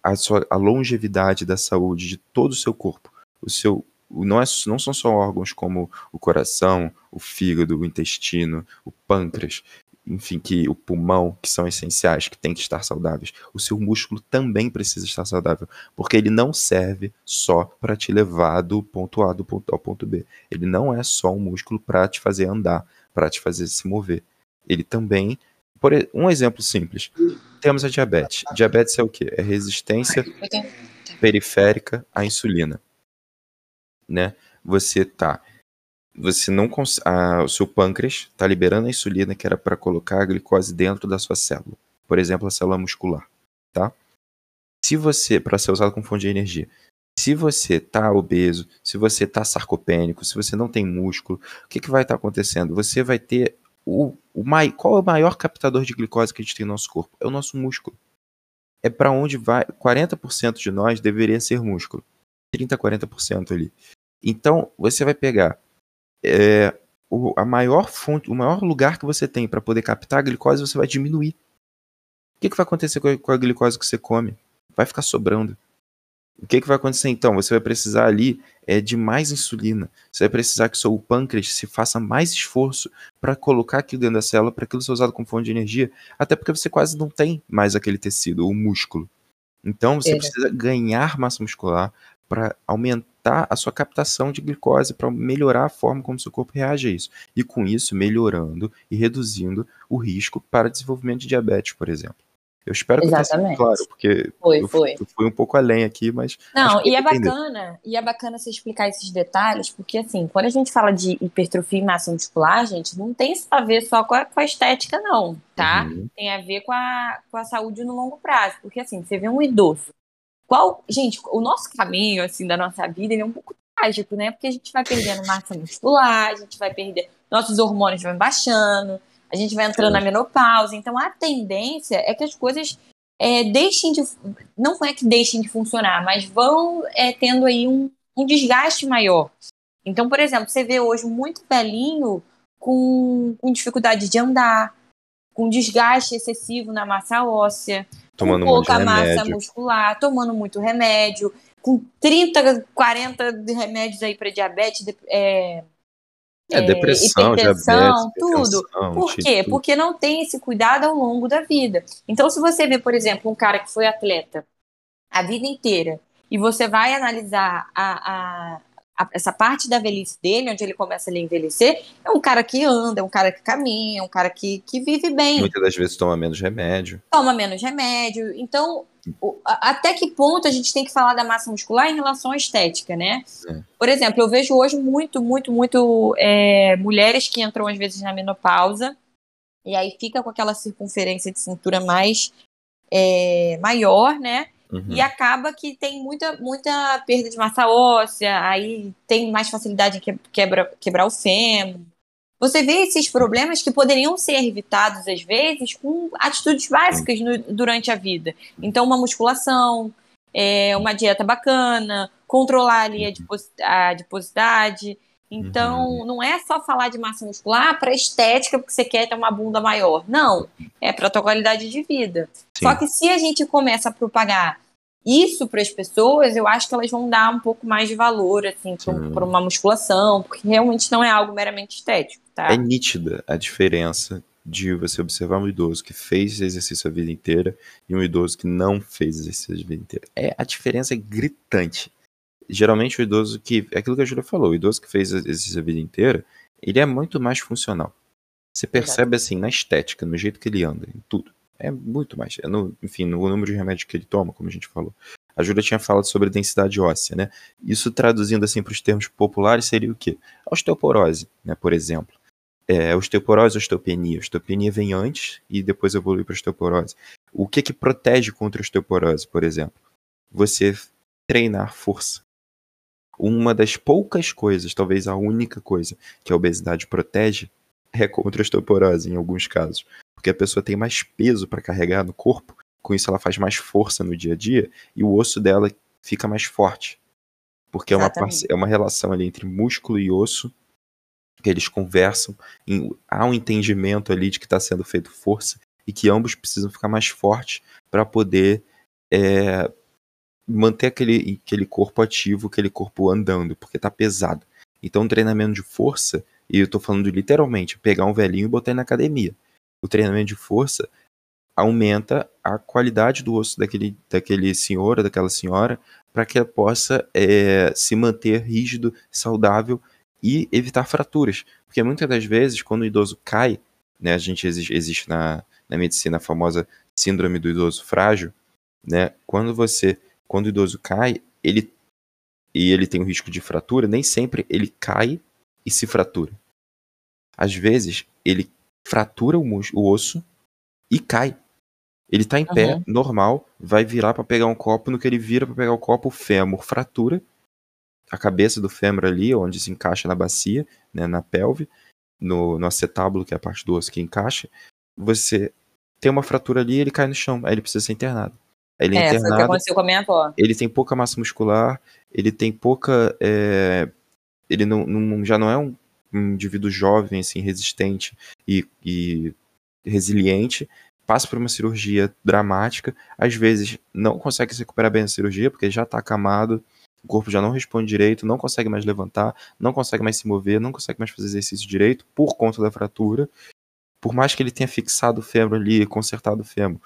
a, sua, a longevidade da saúde de todo o seu corpo. O seu não, é, não são só órgãos como o coração, o fígado, o intestino, o pâncreas, enfim, que o pulmão, que são essenciais, que tem que estar saudáveis, o seu músculo também precisa estar saudável, porque ele não serve só para te levar do ponto A do ponto, ao ponto B. Ele não é só um músculo para te fazer andar, para te fazer se mover. Ele também, por um exemplo simples, temos a diabetes. Diabetes é o quê? É resistência periférica à insulina, né? Você tá você não o seu pâncreas está liberando a insulina que era para colocar a glicose dentro da sua célula, por exemplo, a célula muscular, tá? Se você, para ser usado como fonte de energia, se você está obeso, se você está sarcopênico, se você não tem músculo, o que, que vai estar tá acontecendo? Você vai ter o, o mai, qual é o maior captador de glicose que a gente tem no nosso corpo? É o nosso músculo. É para onde vai 40% de nós deveria ser músculo. 30 40% ali. Então, você vai pegar é, o, a maior fonte, o maior lugar que você tem para poder captar a glicose, você vai diminuir. O que, que vai acontecer com a, com a, glicose que você come? Vai ficar sobrando. O que, que vai acontecer então? Você vai precisar ali é, de mais insulina. Você vai precisar que o seu pâncreas se faça mais esforço para colocar aquilo dentro da célula, para aquilo ser usado como fonte de energia, até porque você quase não tem mais aquele tecido, o músculo. Então você é. precisa ganhar massa muscular para aumentar a sua captação de glicose, para melhorar a forma como seu corpo reage a isso. E com isso, melhorando e reduzindo o risco para desenvolvimento de diabetes, por exemplo. Eu espero que Exatamente. tenha claro, porque foi, eu, foi. eu fui um pouco além aqui, mas. Não, e é bacana, e é bacana você explicar esses detalhes, porque assim, quando a gente fala de hipertrofia e massa muscular, gente, não tem isso a ver só com a, com a estética, não, tá? Uhum. Tem a ver com a, com a saúde no longo prazo. Porque assim, você vê um idoso qual, gente, o nosso caminho assim da nossa vida é um pouco trágico, né? Porque a gente vai perdendo massa muscular, a gente vai perder, nossos hormônios vão baixando, a gente vai entrando na menopausa. Então a tendência é que as coisas é, deixem de, não é que deixem de funcionar, mas vão é, tendo aí um, um desgaste maior. Então, por exemplo, você vê hoje muito velhinho com, com dificuldade de andar, com desgaste excessivo na massa óssea, tomando com pouca massa muscular, tomando muito remédio, com 30, 40 remédios aí para diabetes, é, é, depressão, hipertensão, diabetes, tudo. Por quê? Porque não tem esse cuidado ao longo da vida. Então, se você vê, por exemplo, um cara que foi atleta a vida inteira e você vai analisar a, a a, essa parte da velhice dele, onde ele começa a envelhecer, é um cara que anda, é um cara que caminha, é um cara que, que vive bem. Muitas das vezes toma menos remédio. Toma menos remédio. Então, o, a, até que ponto a gente tem que falar da massa muscular em relação à estética, né? É. Por exemplo, eu vejo hoje muito, muito, muito é, mulheres que entram às vezes na menopausa e aí fica com aquela circunferência de cintura mais é, maior, né? Uhum. E acaba que tem muita, muita perda de massa óssea, aí tem mais facilidade em quebra, quebrar o fêmur. Você vê esses problemas que poderiam ser evitados, às vezes, com atitudes básicas no, durante a vida. Então, uma musculação, é, uma dieta bacana, controlar ali a, adiposidade, Então, Uhum. não é só falar de massa muscular para estética, porque você quer ter uma bunda maior. Não, é para tua qualidade de vida. Sim. Só que se a gente começa a propagar isso para as pessoas, eu acho que elas vão dar um pouco mais de valor assim Sim. para uma musculação, porque realmente não é algo meramente estético, tá? É nítida a diferença de você observar um idoso que fez exercício a vida inteira e um idoso que não fez exercício a vida inteira. É, a diferença é gritante. Geralmente o idoso que. É aquilo que a Júlia falou, o idoso que fez exercício a vida inteira, ele é muito mais funcional. Você percebe assim, na estética, no jeito que ele anda, em tudo. É muito mais. É no, enfim, no número de remédios que ele toma, como a gente falou. A Júlia tinha falado sobre densidade óssea, né? Isso traduzindo assim para os termos populares seria o quê? A osteoporose, né, por exemplo. É, osteoporose e osteopenia. A osteopenia vem antes e depois evolui para osteoporose. O que que protege contra a osteoporose, por exemplo? Você treinar força. Uma das poucas coisas, talvez a única coisa, que a obesidade protege é contra a osteoporose em alguns casos. Porque a pessoa tem mais peso para carregar no corpo, com isso ela faz mais força no dia a dia e o osso dela fica mais forte. Porque é uma, é uma relação ali entre músculo e osso, que eles conversam, em- há um entendimento ali de que está sendo feito força e que ambos precisam ficar mais fortes para poder é, manter aquele, aquele corpo ativo, aquele corpo andando, porque tá pesado. Então, treinamento de força, e eu tô falando literalmente, pegar um velhinho e botar ele na academia. O treinamento de força aumenta a qualidade do osso daquele, daquele senhor daquela senhora para que ela possa é, se manter rígido, saudável e evitar fraturas. Porque muitas das vezes, quando o idoso cai, né, a gente existe, existe na, na medicina a famosa síndrome do idoso frágil, né? Quando você, quando o idoso cai, ele e ele tem o risco de fratura, nem sempre ele cai e se fratura. Às vezes, ele fratura o, o osso e cai. Ele tá em pé, Uhum. normal, vai virar para pegar um copo, no que ele vira para pegar o copo, o fêmur fratura, a cabeça do fêmur ali, onde se encaixa na bacia, né, na pelve, no, no acetábulo, que é a parte do osso que encaixa, você tem uma fratura ali, ele cai no chão, aí ele precisa ser internado. Ele é, É, foi o que internado, aconteceu com a minha avó. ele tem pouca massa muscular, ele tem pouca. é, ele não, não- já não é um, um indivíduo jovem, assim, resistente e, e resiliente. Passa por uma cirurgia dramática, às vezes não consegue se recuperar bem da cirurgia, porque já está acamado, o corpo já não responde direito, não consegue mais levantar, não consegue mais se mover, não consegue mais fazer exercício direito por conta da fratura. Por mais que ele tenha fixado o fêmur ali, consertado o fêmur,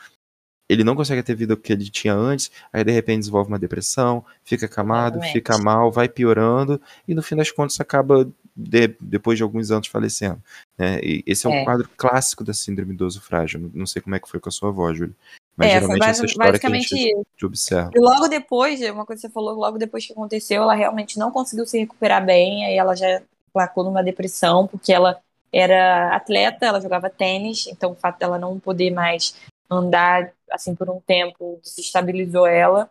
ele não consegue ter vida que ele tinha antes, aí de repente desenvolve uma depressão, fica acamado, Exatamente. fica mal, vai piorando, e no fim das contas acaba, de- depois de alguns anos, falecendo. né? Esse é um É. quadro clássico da síndrome do frágil. Não- sei como é que foi com a sua avó, Júlia. Mas É, geralmente essa história que a gente, observa. E logo depois, uma coisa que você falou, logo depois que aconteceu, ela realmente não conseguiu se recuperar bem, aí ela já placou numa depressão, porque ela era atleta, ela jogava tênis, então o fato dela não poder mais andar assim por um tempo desestabilizou ela,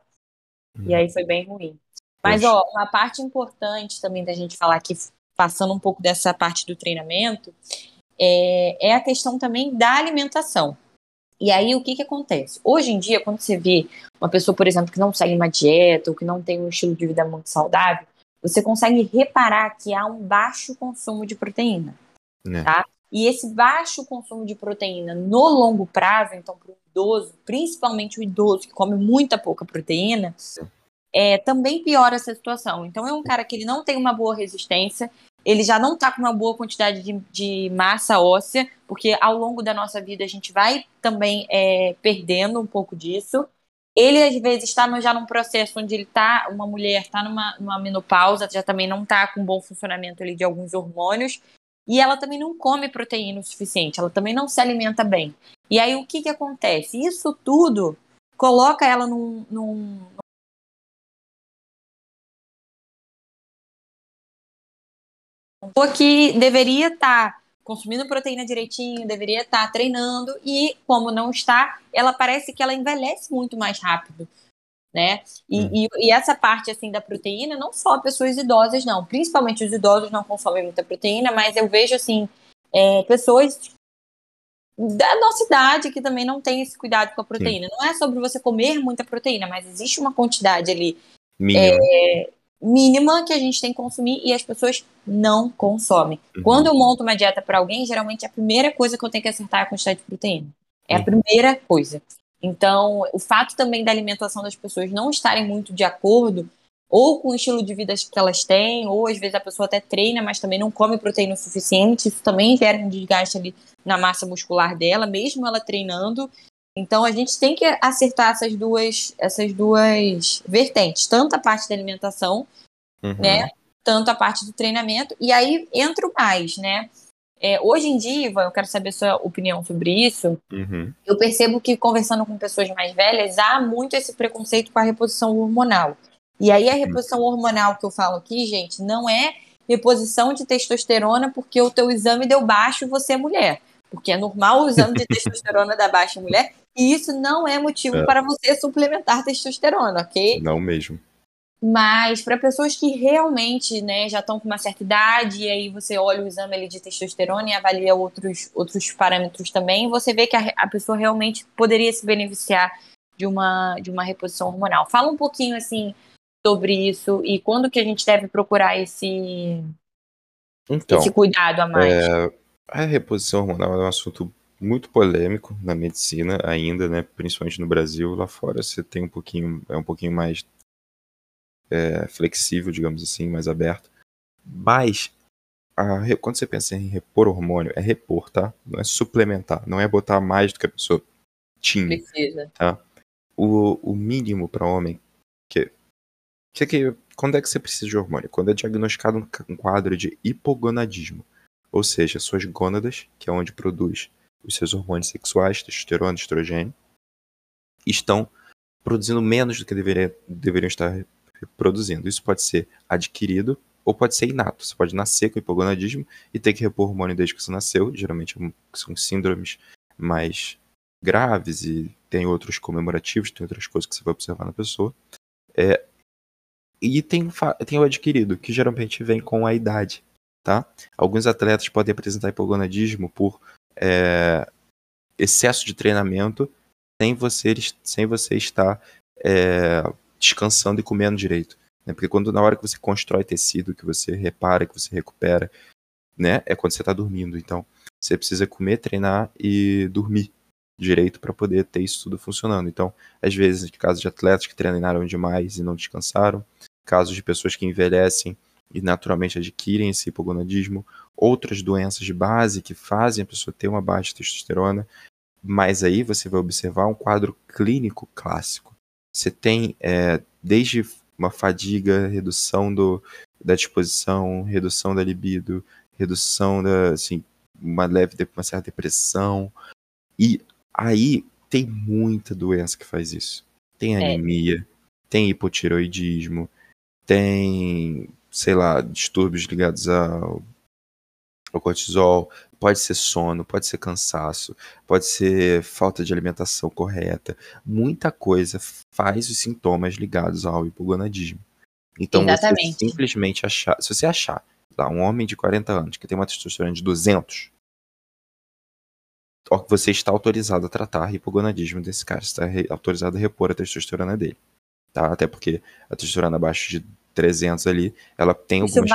e aí foi bem ruim. Mas, Poxa. ó, uma parte importante também da gente falar aqui, passando um pouco dessa parte do treinamento, é, é a questão também da alimentação. E aí, o que que acontece? Hoje em dia, quando você vê uma pessoa, por exemplo, que não segue uma dieta ou que não tem um estilo de vida muito saudável, você consegue reparar que há um baixo consumo de proteína. Né? Tá? E esse baixo consumo de proteína no longo prazo, então para o idoso, principalmente o idoso que come muita pouca proteína, é, também piora essa situação. Então é um cara que ele não tem uma boa resistência, ele já não está com uma boa quantidade de, de massa óssea, porque ao longo da nossa vida a gente vai também é, perdendo um pouco disso. Ele às vezes está já num processo onde ele tá, uma mulher está numa, numa menopausa, já também não está com bom funcionamento ali de alguns hormônios, e ela também não come proteína o suficiente, ela também não se alimenta bem. E aí o que que acontece? Isso tudo coloca ela num, num pessoa que deveria estar consumindo proteína direitinho, deveria estar treinando e como não está, ela parece que ela envelhece muito mais rápido, né? E, Hum. e, e essa parte assim da proteína, não só pessoas idosas não, principalmente os idosos não consomem muita proteína, mas eu vejo assim é, pessoas da nossa idade que também não tem esse cuidado com a proteína. Não é sobre você comer muita proteína, mas existe uma quantidade ali Mínimo. mínima que a gente tem que consumir e as pessoas não consomem. Uhum. Quando eu monto uma dieta para alguém, geralmente a primeira coisa que eu tenho que acertar é a quantidade de proteína. É a primeira coisa. Então, o fato também da alimentação das pessoas não estarem muito de acordo ou com o estilo de vida que elas têm, ou às vezes a pessoa até treina, mas também não come proteína o suficiente, isso também gera um desgaste ali na massa muscular dela, mesmo ela treinando. Então a gente tem que acertar essas duas, essas duas vertentes, tanto a parte da alimentação, uhum. né, tanto a parte do treinamento. E aí entra o mais, né? É, hoje em dia, Ivan, eu quero saber a sua opinião sobre isso. Uhum. Eu percebo que conversando com pessoas mais velhas há muito esse preconceito com a reposição hormonal. E aí a reposição hormonal que eu falo aqui, gente, não é reposição de testosterona porque o teu exame deu baixo e você é mulher. Porque é normal o exame de testosterona da baixa mulher e isso não é motivo é. para você suplementar testosterona, ok? Não mesmo. Mas para pessoas que realmente né, já estão com uma certa idade, e aí você olha o exame ali de testosterona e avalia outros, outros parâmetros também, você vê que a, a pessoa realmente poderia se beneficiar de uma, de uma reposição hormonal. Fala um pouquinho assim sobre isso e quando que a gente deve procurar esse, então, esse cuidado a mais? É, a reposição hormonal é um assunto muito polêmico na medicina ainda, né? Principalmente no Brasil, lá fora você tem um pouquinho, é um pouquinho mais é, flexível, digamos assim, mais aberto. Mas a, quando você pensa em repor hormônio, é repor, tá? Não é suplementar, não é botar mais do que a pessoa tinha. Precisa. Tá? O, o mínimo para homem que que, que, quando é que você precisa de hormônio? Quando é diagnosticado um quadro de hipogonadismo, ou seja, suas gônadas, que é onde produz os seus hormônios sexuais, testosterona, estrogênio, estão produzindo menos do que deveria, deveriam estar produzindo. Isso pode ser adquirido ou pode ser inato. Você pode nascer com hipogonadismo e ter que repor hormônio desde que você nasceu. Geralmente são síndromes mais graves e tem outros comemorativos, tem outras coisas que você vai observar na pessoa. É, e tem, tem o adquirido, que geralmente vem com a idade, tá? Alguns atletas podem apresentar hipogonadismo por é, excesso de treinamento sem você, sem você estar é, descansando e comendo direito. Né? Porque quando na hora que você constrói tecido, que você repara, que você recupera, né? É quando você está dormindo. Então, você precisa comer, treinar e dormir direito para poder ter isso tudo funcionando. Então, às vezes, casos de atletas que treinaram demais e não descansaram, casos de pessoas que envelhecem e naturalmente adquirem esse hipogonadismo, outras doenças de base que fazem a pessoa ter uma baixa testosterona, mas aí você vai observar um quadro clínico clássico. Você tem é, desde uma fadiga, redução do, da disposição, redução da libido, redução da, assim, uma leve, uma certa depressão, e aí tem muita doença que faz isso. Tem é. anemia, é. tem hipotiroidismo, tem, sei lá, distúrbios ligados ao, ao cortisol, pode ser sono, pode ser cansaço, pode ser falta de alimentação correta. Muita coisa faz os sintomas ligados ao hipogonadismo. Então, Exatamente. você simplesmente achar, se você achar um homem de 40 anos que tem uma testosterona de 200, você está autorizado a tratar hipogonadismo desse cara, você está autorizado a repor a testosterona dele tá? Até porque a testosterona abaixo de 300 ali, ela tem algumas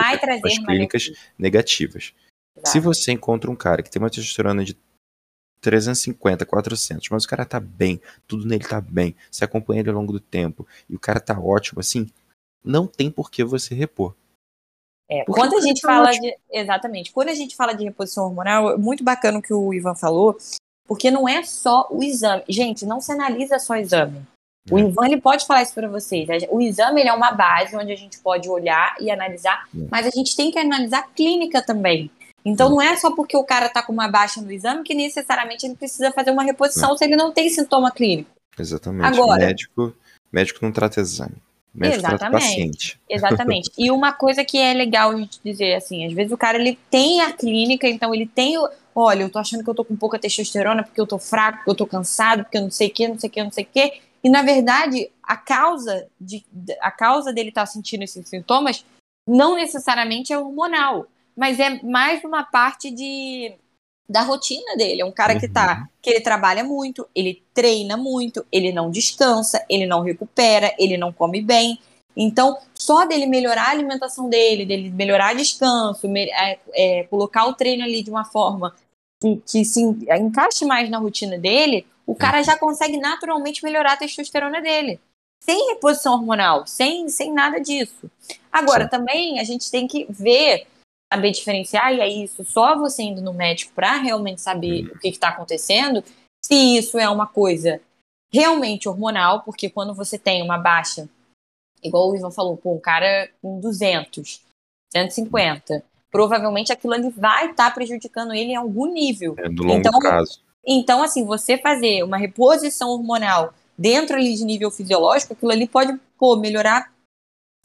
clínicas negativas. Exato. Se você encontra um cara que tem uma testosterona de 350, 400, mas o cara tá bem, tudo nele tá bem, você acompanha ele ao longo do tempo, e o cara tá ótimo assim, não tem por que você repor. É, quando a gente tá fala ótimo. de. Exatamente. Quando a gente fala de reposição hormonal, é muito bacana o que o Ivan falou, porque não é só o exame. Gente, não se analisa só o exame. O é. Ivan ele pode falar isso para vocês. O exame ele é uma base onde a gente pode olhar e analisar, é. mas a gente tem que analisar a clínica também. Então não é só porque o cara está com uma baixa no exame que necessariamente ele precisa fazer uma reposição se ele não tem sintoma clínico. Exatamente. Agora, médico, médico não trata exame. Médico exatamente. trata paciente. Exatamente. e uma coisa que é legal a gente dizer assim, às vezes o cara ele tem a clínica, então ele tem o, olha, eu tô achando que eu tô com pouca testosterona porque eu tô fraco, porque eu tô cansado, porque eu não sei o que, não sei o que, não sei o que. E na verdade, a causa de a causa dele estar tá sentindo esses sintomas não necessariamente é hormonal, mas é mais uma parte de da rotina dele. É um cara uhum. que tá que ele trabalha muito, ele treina muito, ele não descansa, ele não recupera, ele não come bem. Então, só dele melhorar a alimentação dele, dele melhorar descanso, me, é, é, colocar o treino ali de uma forma que, que se encaixe mais na rotina dele, o cara já consegue naturalmente melhorar a testosterona dele. Sem reposição hormonal, sem, sem nada disso. Agora, Sim. também a gente tem que ver, saber diferenciar, e é isso, só você indo no médico para realmente saber uhum. o que está acontecendo, se isso é uma coisa realmente hormonal, porque quando você tem uma baixa, igual o Ivan falou, pô, um cara com 200, 150, provavelmente aquilo ali vai estar tá prejudicando ele em algum nível. É do longo então, prazo. Então, assim, você fazer uma reposição hormonal dentro ali de nível fisiológico, aquilo ali pode pô, melhorar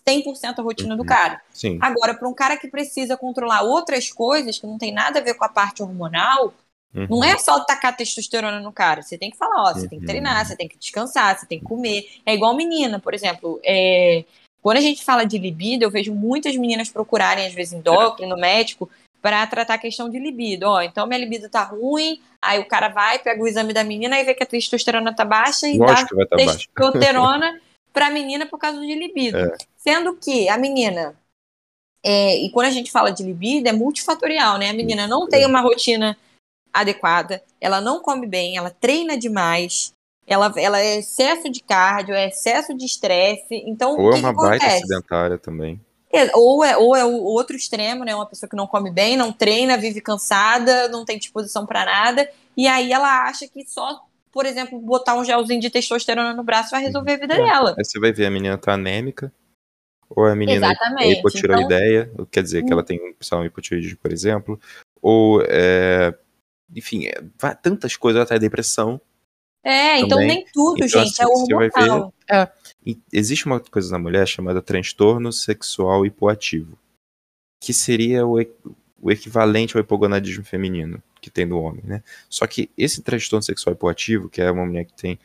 100% a rotina uhum. do cara. Sim. Agora, para um cara que precisa controlar outras coisas que não tem nada a ver com a parte hormonal, uhum. não é só tacar testosterona no cara. Você tem que falar, ó, você uhum. tem que treinar, uhum. você tem que descansar, você tem que comer. É igual menina, por exemplo. É... Quando a gente fala de libido, eu vejo muitas meninas procurarem, às vezes, endócrino, médico, para tratar a questão de libido. Ó, então minha libido tá ruim, aí o cara vai, pega o exame da menina e vê que a testosterona tá baixa e Lógico dá tá testosterona para a menina por causa de libido. É. Sendo que a menina, é, e quando a gente fala de libido, é multifatorial, né? A menina não tem uma rotina adequada, ela não come bem, ela treina demais, ela, ela é excesso de cardio, é excesso de estresse. Então, Ou é uma baita sedentária também. É, ou é, ou é o outro extremo, né? Uma pessoa que não come bem, não treina, vive cansada, não tem disposição para nada, e aí ela acha que só por exemplo, botar um gelzinho de testosterona no braço vai resolver a vida é. dela. Aí você vai ver a menina tá anêmica, ou a menina é hipotiroideia, então... quer dizer que ela tem um hipotiroidismo, por exemplo, ou, é, enfim, é, tantas coisas, até depressão. É, então também. então nem tudo, então, gente, é assim, é hormonal. Ver, é, existe uma coisa na mulher chamada transtorno sexual hipoativo, que seria o, o equivalente ao hipogonadismo feminino que tem do homem, né? Só que esse transtorno sexual hipoativo, que é uma mulher que tem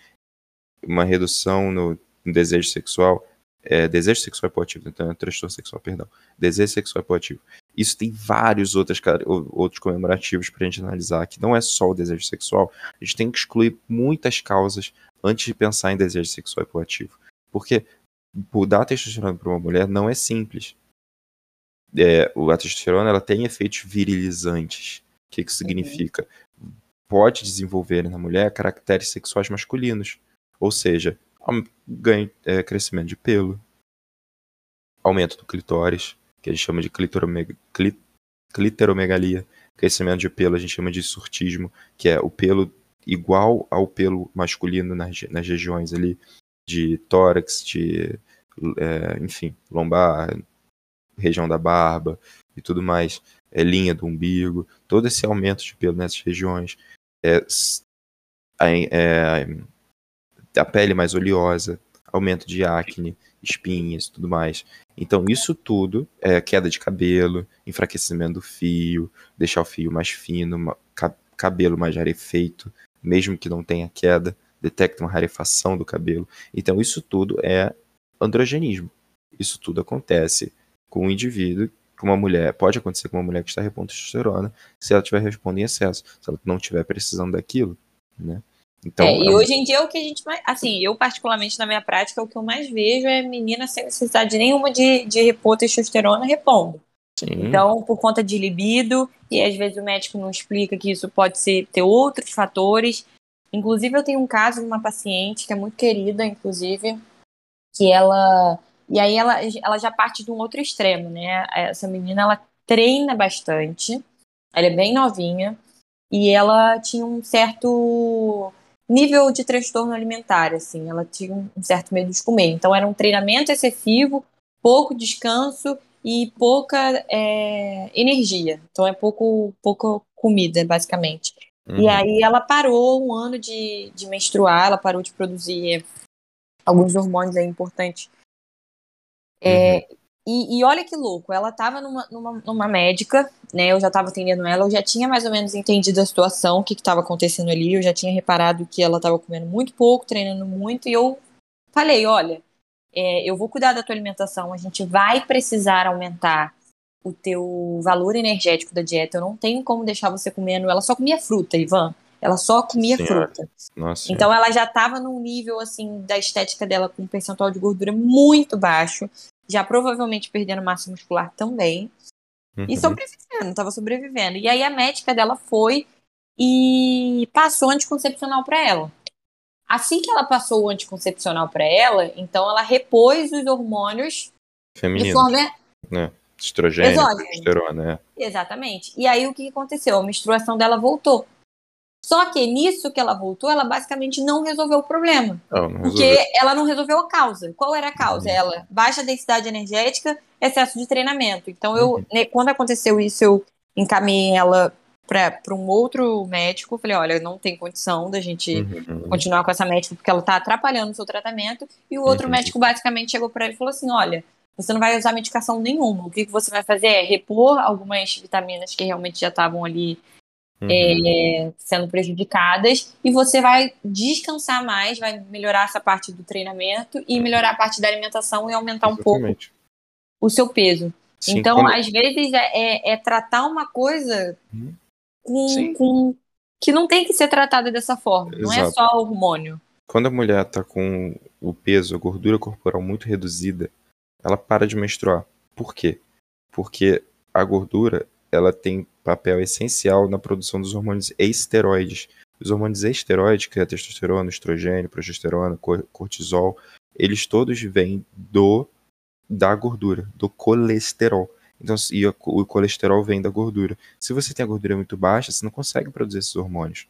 uma redução no, desejo sexual, é, desejo sexual hipoativo, então é transtorno sexual, perdão, desejo sexual hipoativo. Isso tem vários outros, outros comemorativos para a gente analisar, que não é só o desejo sexual, a gente tem que excluir muitas causas antes de pensar em desejo sexual hipoativo. Porque dar testosterona para uma mulher não é simples. É, a testosterona ela tem efeitos virilizantes. O que, que uhum. significa? Uhum. Pode desenvolver na mulher caracteres sexuais masculinos, ou seja, ganho, é, crescimento de pelo, aumento do clitóris, que a gente chama de clitoromeg clit clitoromegalia, crescimento de pelo a gente chama de surtismo, que é o pelo igual ao pelo masculino nas, nas regiões ali de tórax, de, é, enfim, lombar, região da barba e tudo mais é, linha do umbigo, todo esse aumento de pelo nessas regiões, é, é, a pele mais oleosa, aumento de acne, espinhas e tudo mais. Então, isso tudo é queda de cabelo, enfraquecimento do fio, deixar o fio mais fino, cabelo mais rarefeito, mesmo que não tenha queda, detecta uma rarefação do cabelo. Então, isso tudo é androgenismo. Isso tudo acontece com um indivíduo com uma mulher, pode acontecer com uma mulher que está repondo testosterona, se ela estiver respondendo em excesso, se ela não estiver precisando daquilo, né? Então, é, e hoje em dia é o que a gente mais. Assim, eu, particularmente na minha prática, o que eu mais vejo é menina sem necessidade nenhuma de, de repor testosterona repondo. Sim. Então, por conta de libido, e às vezes o médico não explica que isso pode ser, ter outros fatores. Inclusive, eu tenho um caso de uma paciente que é muito querida, inclusive, que ela e aí ela, ela já parte de um outro extremo, né? Essa menina, ela treina bastante, ela é bem novinha, e ela tinha um certo nível de transtorno alimentar, assim, ela tinha um certo medo de comer. Então era um treinamento excessivo, pouco descanso e pouca é, energia. Então é pouco, pouca comida, basicamente. Uhum. E aí ela parou um ano de, de menstruar, ela parou de produzir alguns hormônios aí importantes é, uhum. e, e, olha que louco, ela estava numa, numa, numa, médica, né? Eu já estava atendendo ela, eu já tinha mais ou menos entendido a situação, o que estava acontecendo ali, eu já tinha reparado que ela estava comendo muito pouco, treinando muito, e eu falei, olha, é, eu vou cuidar da tua alimentação, a gente vai precisar aumentar o teu valor energético da dieta, eu não tenho como deixar você comendo, ela só comia fruta, Ivan. Ela só comia Senhora. fruta. Nossa. Então ela já estava num nível assim da estética dela com um percentual de gordura muito baixo, já provavelmente perdendo massa muscular também uhum. e sobrevivendo, estava sobrevivendo. E aí a médica dela foi e passou anticoncepcional para ela. Assim que ela passou o anticoncepcional para ela, então ela repôs os hormônios de Feminino. forma Né? Estrogênio, progesterona, é. Exatamente. E aí o que aconteceu? A menstruação dela voltou. Só que nisso que ela voltou, ela basicamente não resolveu o problema. Não, não Porque resolveu. ela não resolveu a causa. Qual era a causa? Uhum. Ela, baixa densidade energética, excesso de treinamento. Então, eu, Uhum. né, quando aconteceu isso, eu encaminhei ela para um outro médico. Falei, olha, não tem condição da gente Uhum. continuar com essa médica porque ela tá atrapalhando o seu tratamento. E o outro Entendi. médico basicamente chegou para ele e falou assim: olha, você não vai usar medicação nenhuma. O que, que você vai fazer é repor algumas vitaminas que realmente já estavam ali Uhum. é, sendo prejudicadas e você vai descansar mais, vai melhorar essa parte do treinamento e melhorar a parte da alimentação e aumentar um pouco Exatamente. o seu peso. Sim, então, quando- às vezes, é, é- é tratar uma coisa Uhum. com, com- que não tem que ser tratada dessa forma. Não é Exato. só hormônio. Quando a mulher tá com o peso, a gordura corporal muito reduzida, ela para de menstruar. Por quê? Porque a gordura, ela tem papel essencial na produção dos hormônios esteroides. Os hormônios esteroides, que é testosterona, estrogênio, progesterona, cor- cortisol, eles todos vêm do da gordura, do colesterol. Então, e o colesterol vem da gordura. Se você tem a gordura muito baixa, você não consegue produzir esses hormônios.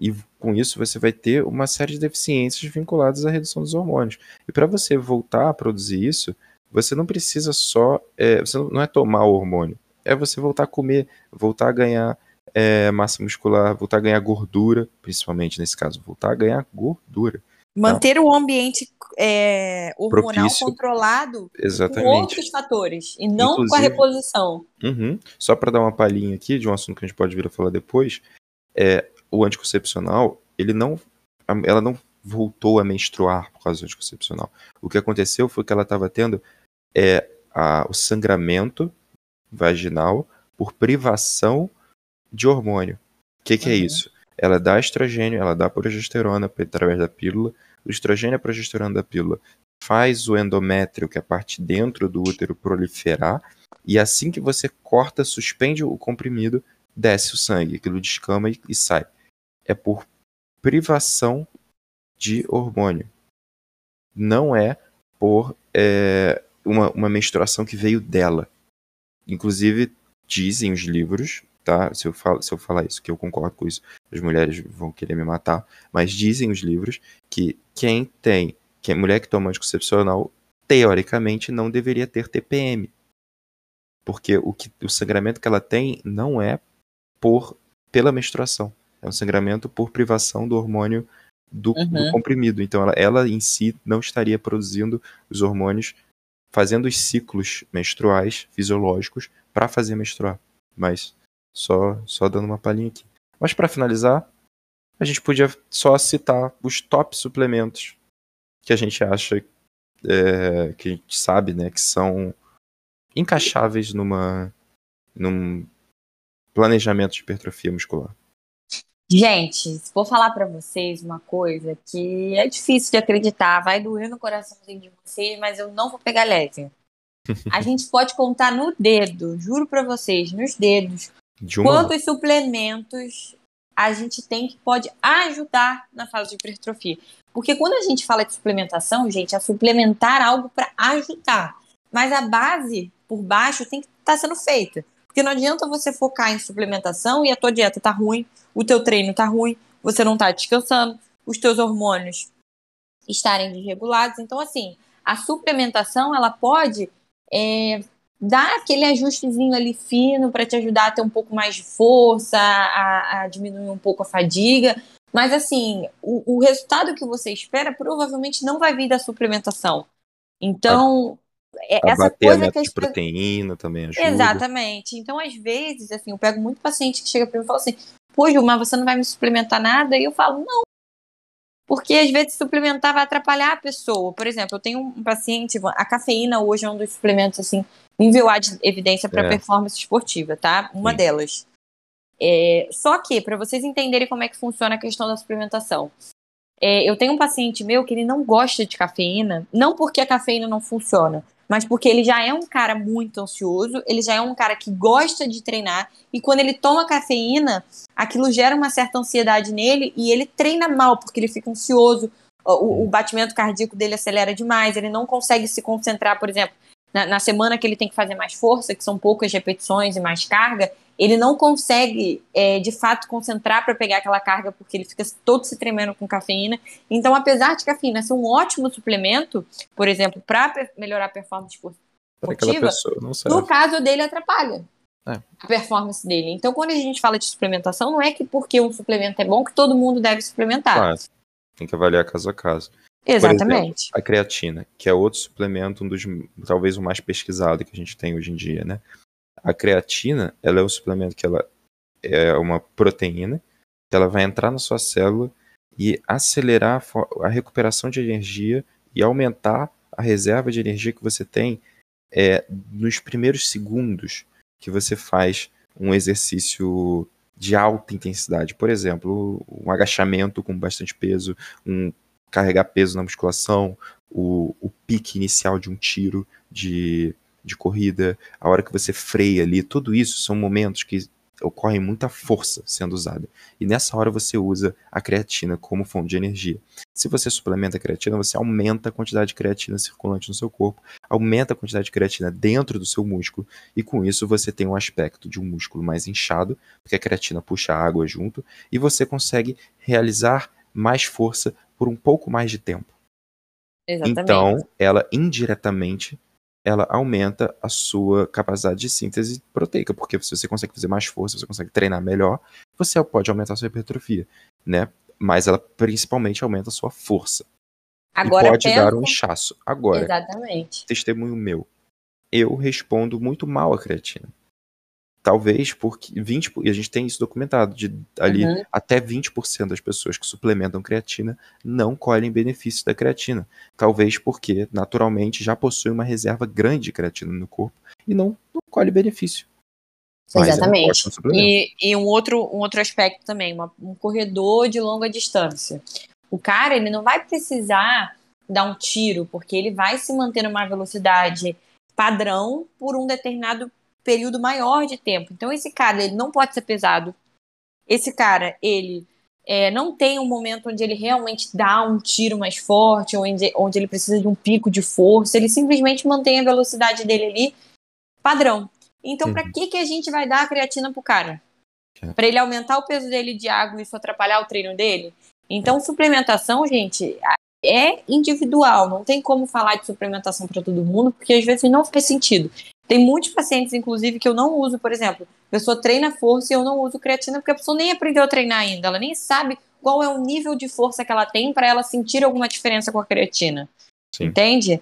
E com isso você vai ter uma série de deficiências vinculadas à redução dos hormônios. E para você voltar a produzir isso, você não precisa só. é, você não é tomar o hormônio. É você voltar a comer, voltar a ganhar é, massa muscular, voltar a ganhar gordura, principalmente nesse caso, voltar a ganhar gordura. Manter o ambiente é, hormonal Propício. controlado com Exatamente. outros fatores e não com a Inclusive- reposição. Uhum. Só para dar uma palhinha aqui de um assunto que a gente pode vir a falar depois, é o anticoncepcional, ele não, ela não voltou a menstruar por causa do anticoncepcional. O que aconteceu foi que ela estava tendo é, a- o sangramento vaginal por privação de hormônio. O que, que é Uhum. isso? Ela dá estrogênio, ela dá progesterona através da pílula. O estrogênio e a progesterona da pílula faz o endométrio, que é a parte dentro do útero, proliferar. E assim que você corta, suspende o comprimido, desce o sangue, aquilo descama e, e sai. É por privação de hormônio. Não é por é, uma, uma menstruação que veio dela. Inclusive, dizem os livros, tá? Se eu, falo, se eu falar isso, que eu concordo com isso, as mulheres vão querer me matar, mas dizem os livros que quem tem, que mulher que toma anticoncepcional, teoricamente não deveria ter TPM. Porque o, que, o sangramento que ela tem não é por pela menstruação. É um sangramento por privação do hormônio do, do Uhum. comprimido. Então ela, ela em si não estaria produzindo os hormônios, fazendo os ciclos menstruais fisiológicos para fazer menstruar. Mas só, só dando uma palhinha aqui. Mas para finalizar, a gente podia só citar os top suplementos que a gente acha, é, que a gente sabe, né, que são encaixáveis numa num planejamento de hipertrofia muscular. Gente, vou falar pra vocês uma coisa que é difícil de acreditar, vai doer no coraçãozinho de vocês, mas eu não vou pegar leve. A gente pode contar no dedo, juro pra vocês, nos dedos, De uma quantos suplementos a gente tem que pode ajudar na fase de hipertrofia. Porque quando a gente fala de suplementação, gente, é suplementar algo para ajudar. Mas a base por baixo tem que estar sendo feita. Porque não adianta você focar em suplementação e a tua dieta tá ruim, o teu treino tá ruim, você não tá descansando, os teus hormônios estarem desregulados. Então, assim, a suplementação ela pode é, dar aquele ajustezinho ali fino para te ajudar a ter um pouco mais de força, a, a diminuir um pouco a fadiga. Mas, assim, o, o resultado que você espera provavelmente não vai vir da suplementação. Então, é, essa a coisa meta que de proteína também ajuda. Exatamente. Então, às vezes, assim, eu pego muito paciente que chega pra mim e fala assim: Pô, Ju, mas você não vai me suplementar nada? E eu falo: Não. Porque às vezes suplementar vai atrapalhar a pessoa. Por exemplo, eu tenho um paciente, a cafeína hoje é um dos suplementos, assim, nível A de evidência para É. performance esportiva, tá? Uma Sim. delas. É, só que, para vocês entenderem como é que funciona a questão da suplementação, é, eu tenho um paciente meu que ele não gosta de cafeína, não porque a cafeína não funciona, mas porque ele já é um cara muito ansioso, ele já é um cara que gosta de treinar, e quando ele toma cafeína, aquilo gera uma certa ansiedade nele e ele treina mal, porque ele fica ansioso, o, o batimento cardíaco dele acelera demais, ele não consegue se concentrar, por exemplo, na, na, semana que ele tem que fazer mais força, que são poucas repetições e mais carga, ele não consegue, é, de fato, concentrar para pegar aquela carga, porque ele fica todo se tremendo com cafeína. Então, apesar de cafeína ser um ótimo suplemento, por exemplo, para melhorar a performance esportiva, no caso dele atrapalha é. a performance dele. Então, quando a gente fala de suplementação, não é que porque um suplemento é bom que todo mundo deve suplementar. Claro. Tem que avaliar caso a caso. Exatamente. Exemplo, a creatina, que é outro suplemento, um dos talvez o mais pesquisado que a gente tem hoje em dia, né? A creatina, ela é um suplemento que ela é uma proteína, que ela vai entrar na sua célula e acelerar a recuperação de energia e aumentar a reserva de energia que você tem é, nos primeiros segundos que você faz um exercício de alta intensidade. Por exemplo, um agachamento com bastante peso, um carregar peso na musculação, o, o pique inicial de um tiro de, de corrida, a hora que você freia ali, tudo isso são momentos que ocorre muita força sendo usada. E nessa hora você usa a creatina como fonte de energia. Se você suplementa a creatina, você aumenta a quantidade de creatina circulante no seu corpo, aumenta a quantidade de creatina dentro do seu músculo, e com isso você tem um aspecto de um músculo mais inchado, porque a creatina puxa água junto, e você consegue realizar mais força por um pouco mais de tempo. Exatamente. Então, ela indiretamente ela aumenta a sua capacidade de síntese proteica, porque se você consegue fazer mais força, você consegue treinar melhor, você pode aumentar a sua hipertrofia, né? Mas ela principalmente aumenta a sua força. Agora, e pode pensa... dar um inchaço. Agora, Exatamente. testemunho meu, eu respondo muito mal a creatina. Talvez porque 20, e a gente tem isso documentado, de ali uhum. até 20% das pessoas que suplementam creatina não colhem benefícios da creatina. Talvez porque, naturalmente, já possui uma reserva grande de creatina no corpo e não, não colhe benefício. Mas é Exatamente. E, e, um, outro, um outro aspecto também, uma, um corredor de longa distância. O cara, ele não vai precisar dar um tiro, porque ele vai se manter numa velocidade padrão por um determinado período maior de tempo. Então esse cara ele não pode ser pesado. Esse cara ele é, não tem um momento onde ele realmente dá um tiro mais forte, onde, onde ele precisa de um pico de força. Ele simplesmente mantém a velocidade dele ali padrão. Então, uhum. para que, que a gente vai dar a creatina pro cara? É. Para ele aumentar o peso dele de água e isso atrapalhar o treino dele? Então, suplementação, gente, é individual. Não tem como falar de suplementação para todo mundo, porque às vezes não faz sentido. Tem muitos pacientes, inclusive, que eu não uso, por exemplo, a pessoa treina força e eu não uso creatina porque a pessoa nem aprendeu a treinar ainda, ela nem sabe qual é o nível de força que ela tem para ela sentir alguma diferença com a creatina. Sim. Entende?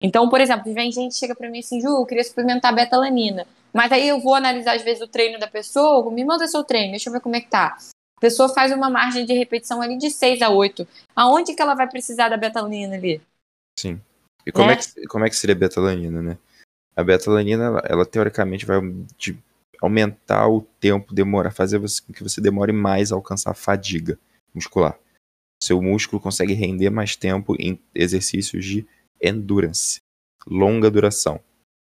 Então, por exemplo, vem gente chega para mim assim, Ju, eu queria suplementar betalanina. Mas aí eu vou analisar, às vezes, o treino da pessoa, me manda seu treino, deixa eu ver como é que tá. A pessoa faz uma margem de repetição ali de 6 a 8. Aonde que ela vai precisar da betalanina ali? Sim. E como, é, é que, como é que seria betalanina, né? A betalanina, ela, ela teoricamente vai aumentar o tempo, demorar, fazer você, com que você demore mais a alcançar a fadiga muscular. Seu músculo consegue render mais tempo em exercícios de endurance, longa duração,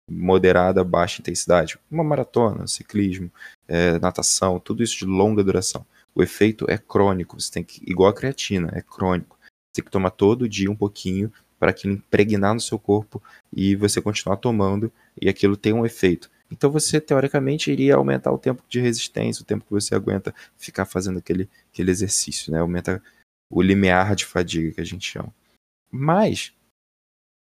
moderada, baixa intensidade, uma maratona, ciclismo, é, natação, tudo isso de longa duração. O efeito é crônico, você tem que, igual a creatina, é crônico. Você tem que tomar todo dia um pouquinho para aquilo impregnar no seu corpo e você continuar tomando e aquilo tem um efeito. Então você teoricamente iria aumentar o tempo de resistência, o tempo que você aguenta ficar fazendo aquele, aquele exercício, né? Aumenta o limiar de fadiga que a gente chama. Mas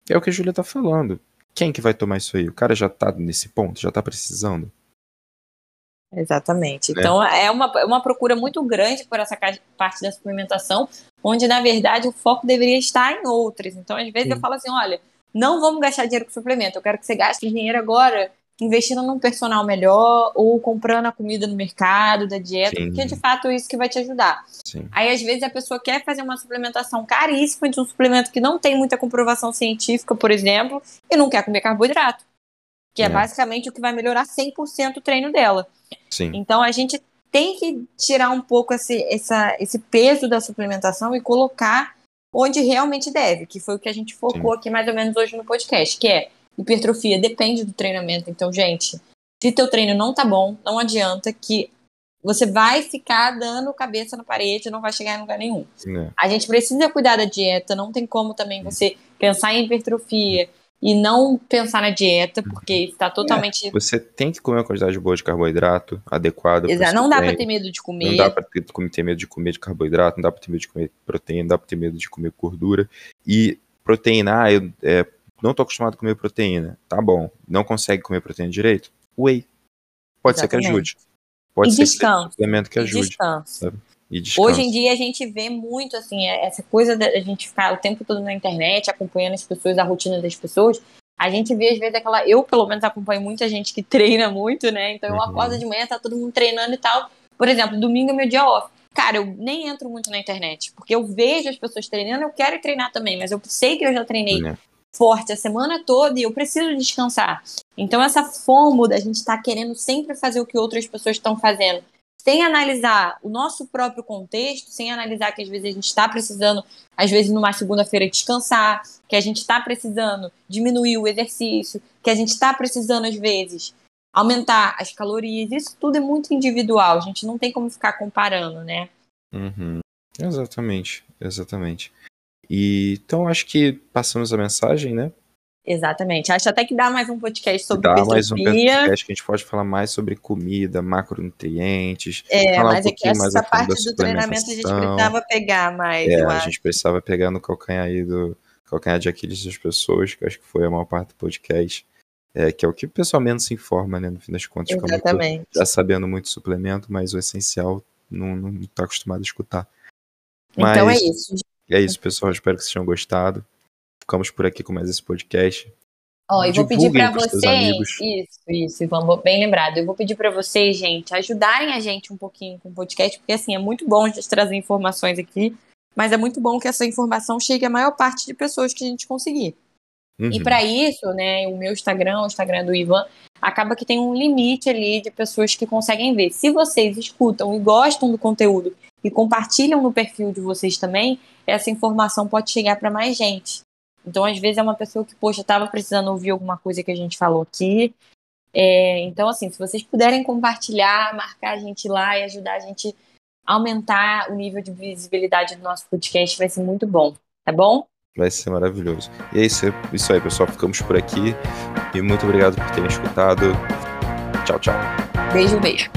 é o que a Júlia tá falando. Quem que vai tomar isso aí? O cara já tá nesse ponto, já tá precisando. Exatamente. Né? Então é uma, é uma procura muito grande por essa parte da suplementação, onde na verdade o foco deveria estar em outras. Então, às vezes Sim. eu falo assim: olha, não vamos gastar dinheiro com suplemento, eu quero que você gaste dinheiro agora investindo num personal melhor ou comprando a comida no mercado, da dieta, Sim. porque é de fato isso que vai te ajudar. Sim. Aí, às vezes, a pessoa quer fazer uma suplementação caríssima de um suplemento que não tem muita comprovação científica, por exemplo, e não quer comer carboidrato que é, é basicamente o que vai melhorar 100% o treino dela. Sim. Então a gente tem que tirar um pouco esse, essa, esse peso da suplementação e colocar onde realmente deve, que foi o que a gente focou Sim. aqui mais ou menos hoje no podcast, que é hipertrofia depende do treinamento. Então, gente, se teu treino não tá bom, não adianta que você vai ficar dando cabeça na parede e não vai chegar em lugar nenhum. É. A gente precisa cuidar da dieta, não tem como também você pensar em hipertrofia e não pensar na dieta, porque está totalmente. É, você tem que comer uma quantidade boa de carboidrato adequada. Exato, não dá para ter medo de comer. Não dá para ter, ter medo de comer de carboidrato, não dá para ter medo de comer proteína, não dá para ter medo de comer gordura. E proteína, ah, eu é, não estou acostumado a comer proteína. Tá bom, não consegue comer proteína direito? Whey. Pode Exatamente. ser que ajude. Pode e ser descanso. um suplemento que ajude. Descanso. E Hoje em dia a gente vê muito assim, é, essa coisa da gente ficar o tempo todo na internet, acompanhando as pessoas, a rotina das pessoas. A gente vê, às vezes, aquela. Eu, pelo menos, acompanho muita gente que treina muito, né? Então eu uhum. acordo de manhã, tá todo mundo treinando e tal. Por exemplo, domingo é meu dia off. Cara, eu nem entro muito na internet, porque eu vejo as pessoas treinando, eu quero treinar também, mas eu sei que eu já treinei é. forte a semana toda e eu preciso descansar. Então, essa fomo da gente estar tá querendo sempre fazer o que outras pessoas estão fazendo sem analisar o nosso próprio contexto, sem analisar que às vezes a gente está precisando, às vezes numa segunda-feira descansar, que a gente está precisando diminuir o exercício, que a gente está precisando às vezes aumentar as calorias. Isso tudo é muito individual. A gente não tem como ficar comparando, né? Uhum. Exatamente, exatamente. E então acho que passamos a mensagem, né? Exatamente. Acho até que dá mais um podcast sobre dá mais um podcast que a gente pode falar mais sobre comida, macronutrientes. É, mas um é que essa parte do treinamento a gente precisava pegar mais. É, a gente precisava pegar no calcanhar aí do calcanhar de Aquiles das pessoas, que acho que foi a maior parte do podcast. É, que é o que o pessoal menos se informa, né? No fim das contas, Exatamente. Muito, já sabendo muito suplemento, mas o essencial não, não tá acostumado a escutar. Mas então é isso. É isso, pessoal. Espero que vocês tenham gostado ficamos por aqui com mais esse podcast. Ó, oh, eu vou pedir para vocês, isso, isso, vamos bem lembrado. Eu vou pedir para vocês, gente, ajudarem a gente um pouquinho com o podcast, porque assim é muito bom a gente trazer informações aqui, mas é muito bom que essa informação chegue à maior parte de pessoas que a gente conseguir. Uhum. E para isso, né, o meu Instagram, o Instagram do Ivan, acaba que tem um limite ali de pessoas que conseguem ver. Se vocês escutam e gostam do conteúdo e compartilham no perfil de vocês também, essa informação pode chegar para mais gente. Então, às vezes, é uma pessoa que, poxa, estava precisando ouvir alguma coisa que a gente falou aqui. É, então, assim, se vocês puderem compartilhar, marcar a gente lá e ajudar a gente a aumentar o nível de visibilidade do nosso podcast, vai ser muito bom, tá bom? Vai ser maravilhoso. E é isso, isso aí, pessoal. Ficamos por aqui. E muito obrigado por terem escutado. Tchau, tchau. Beijo, beijo.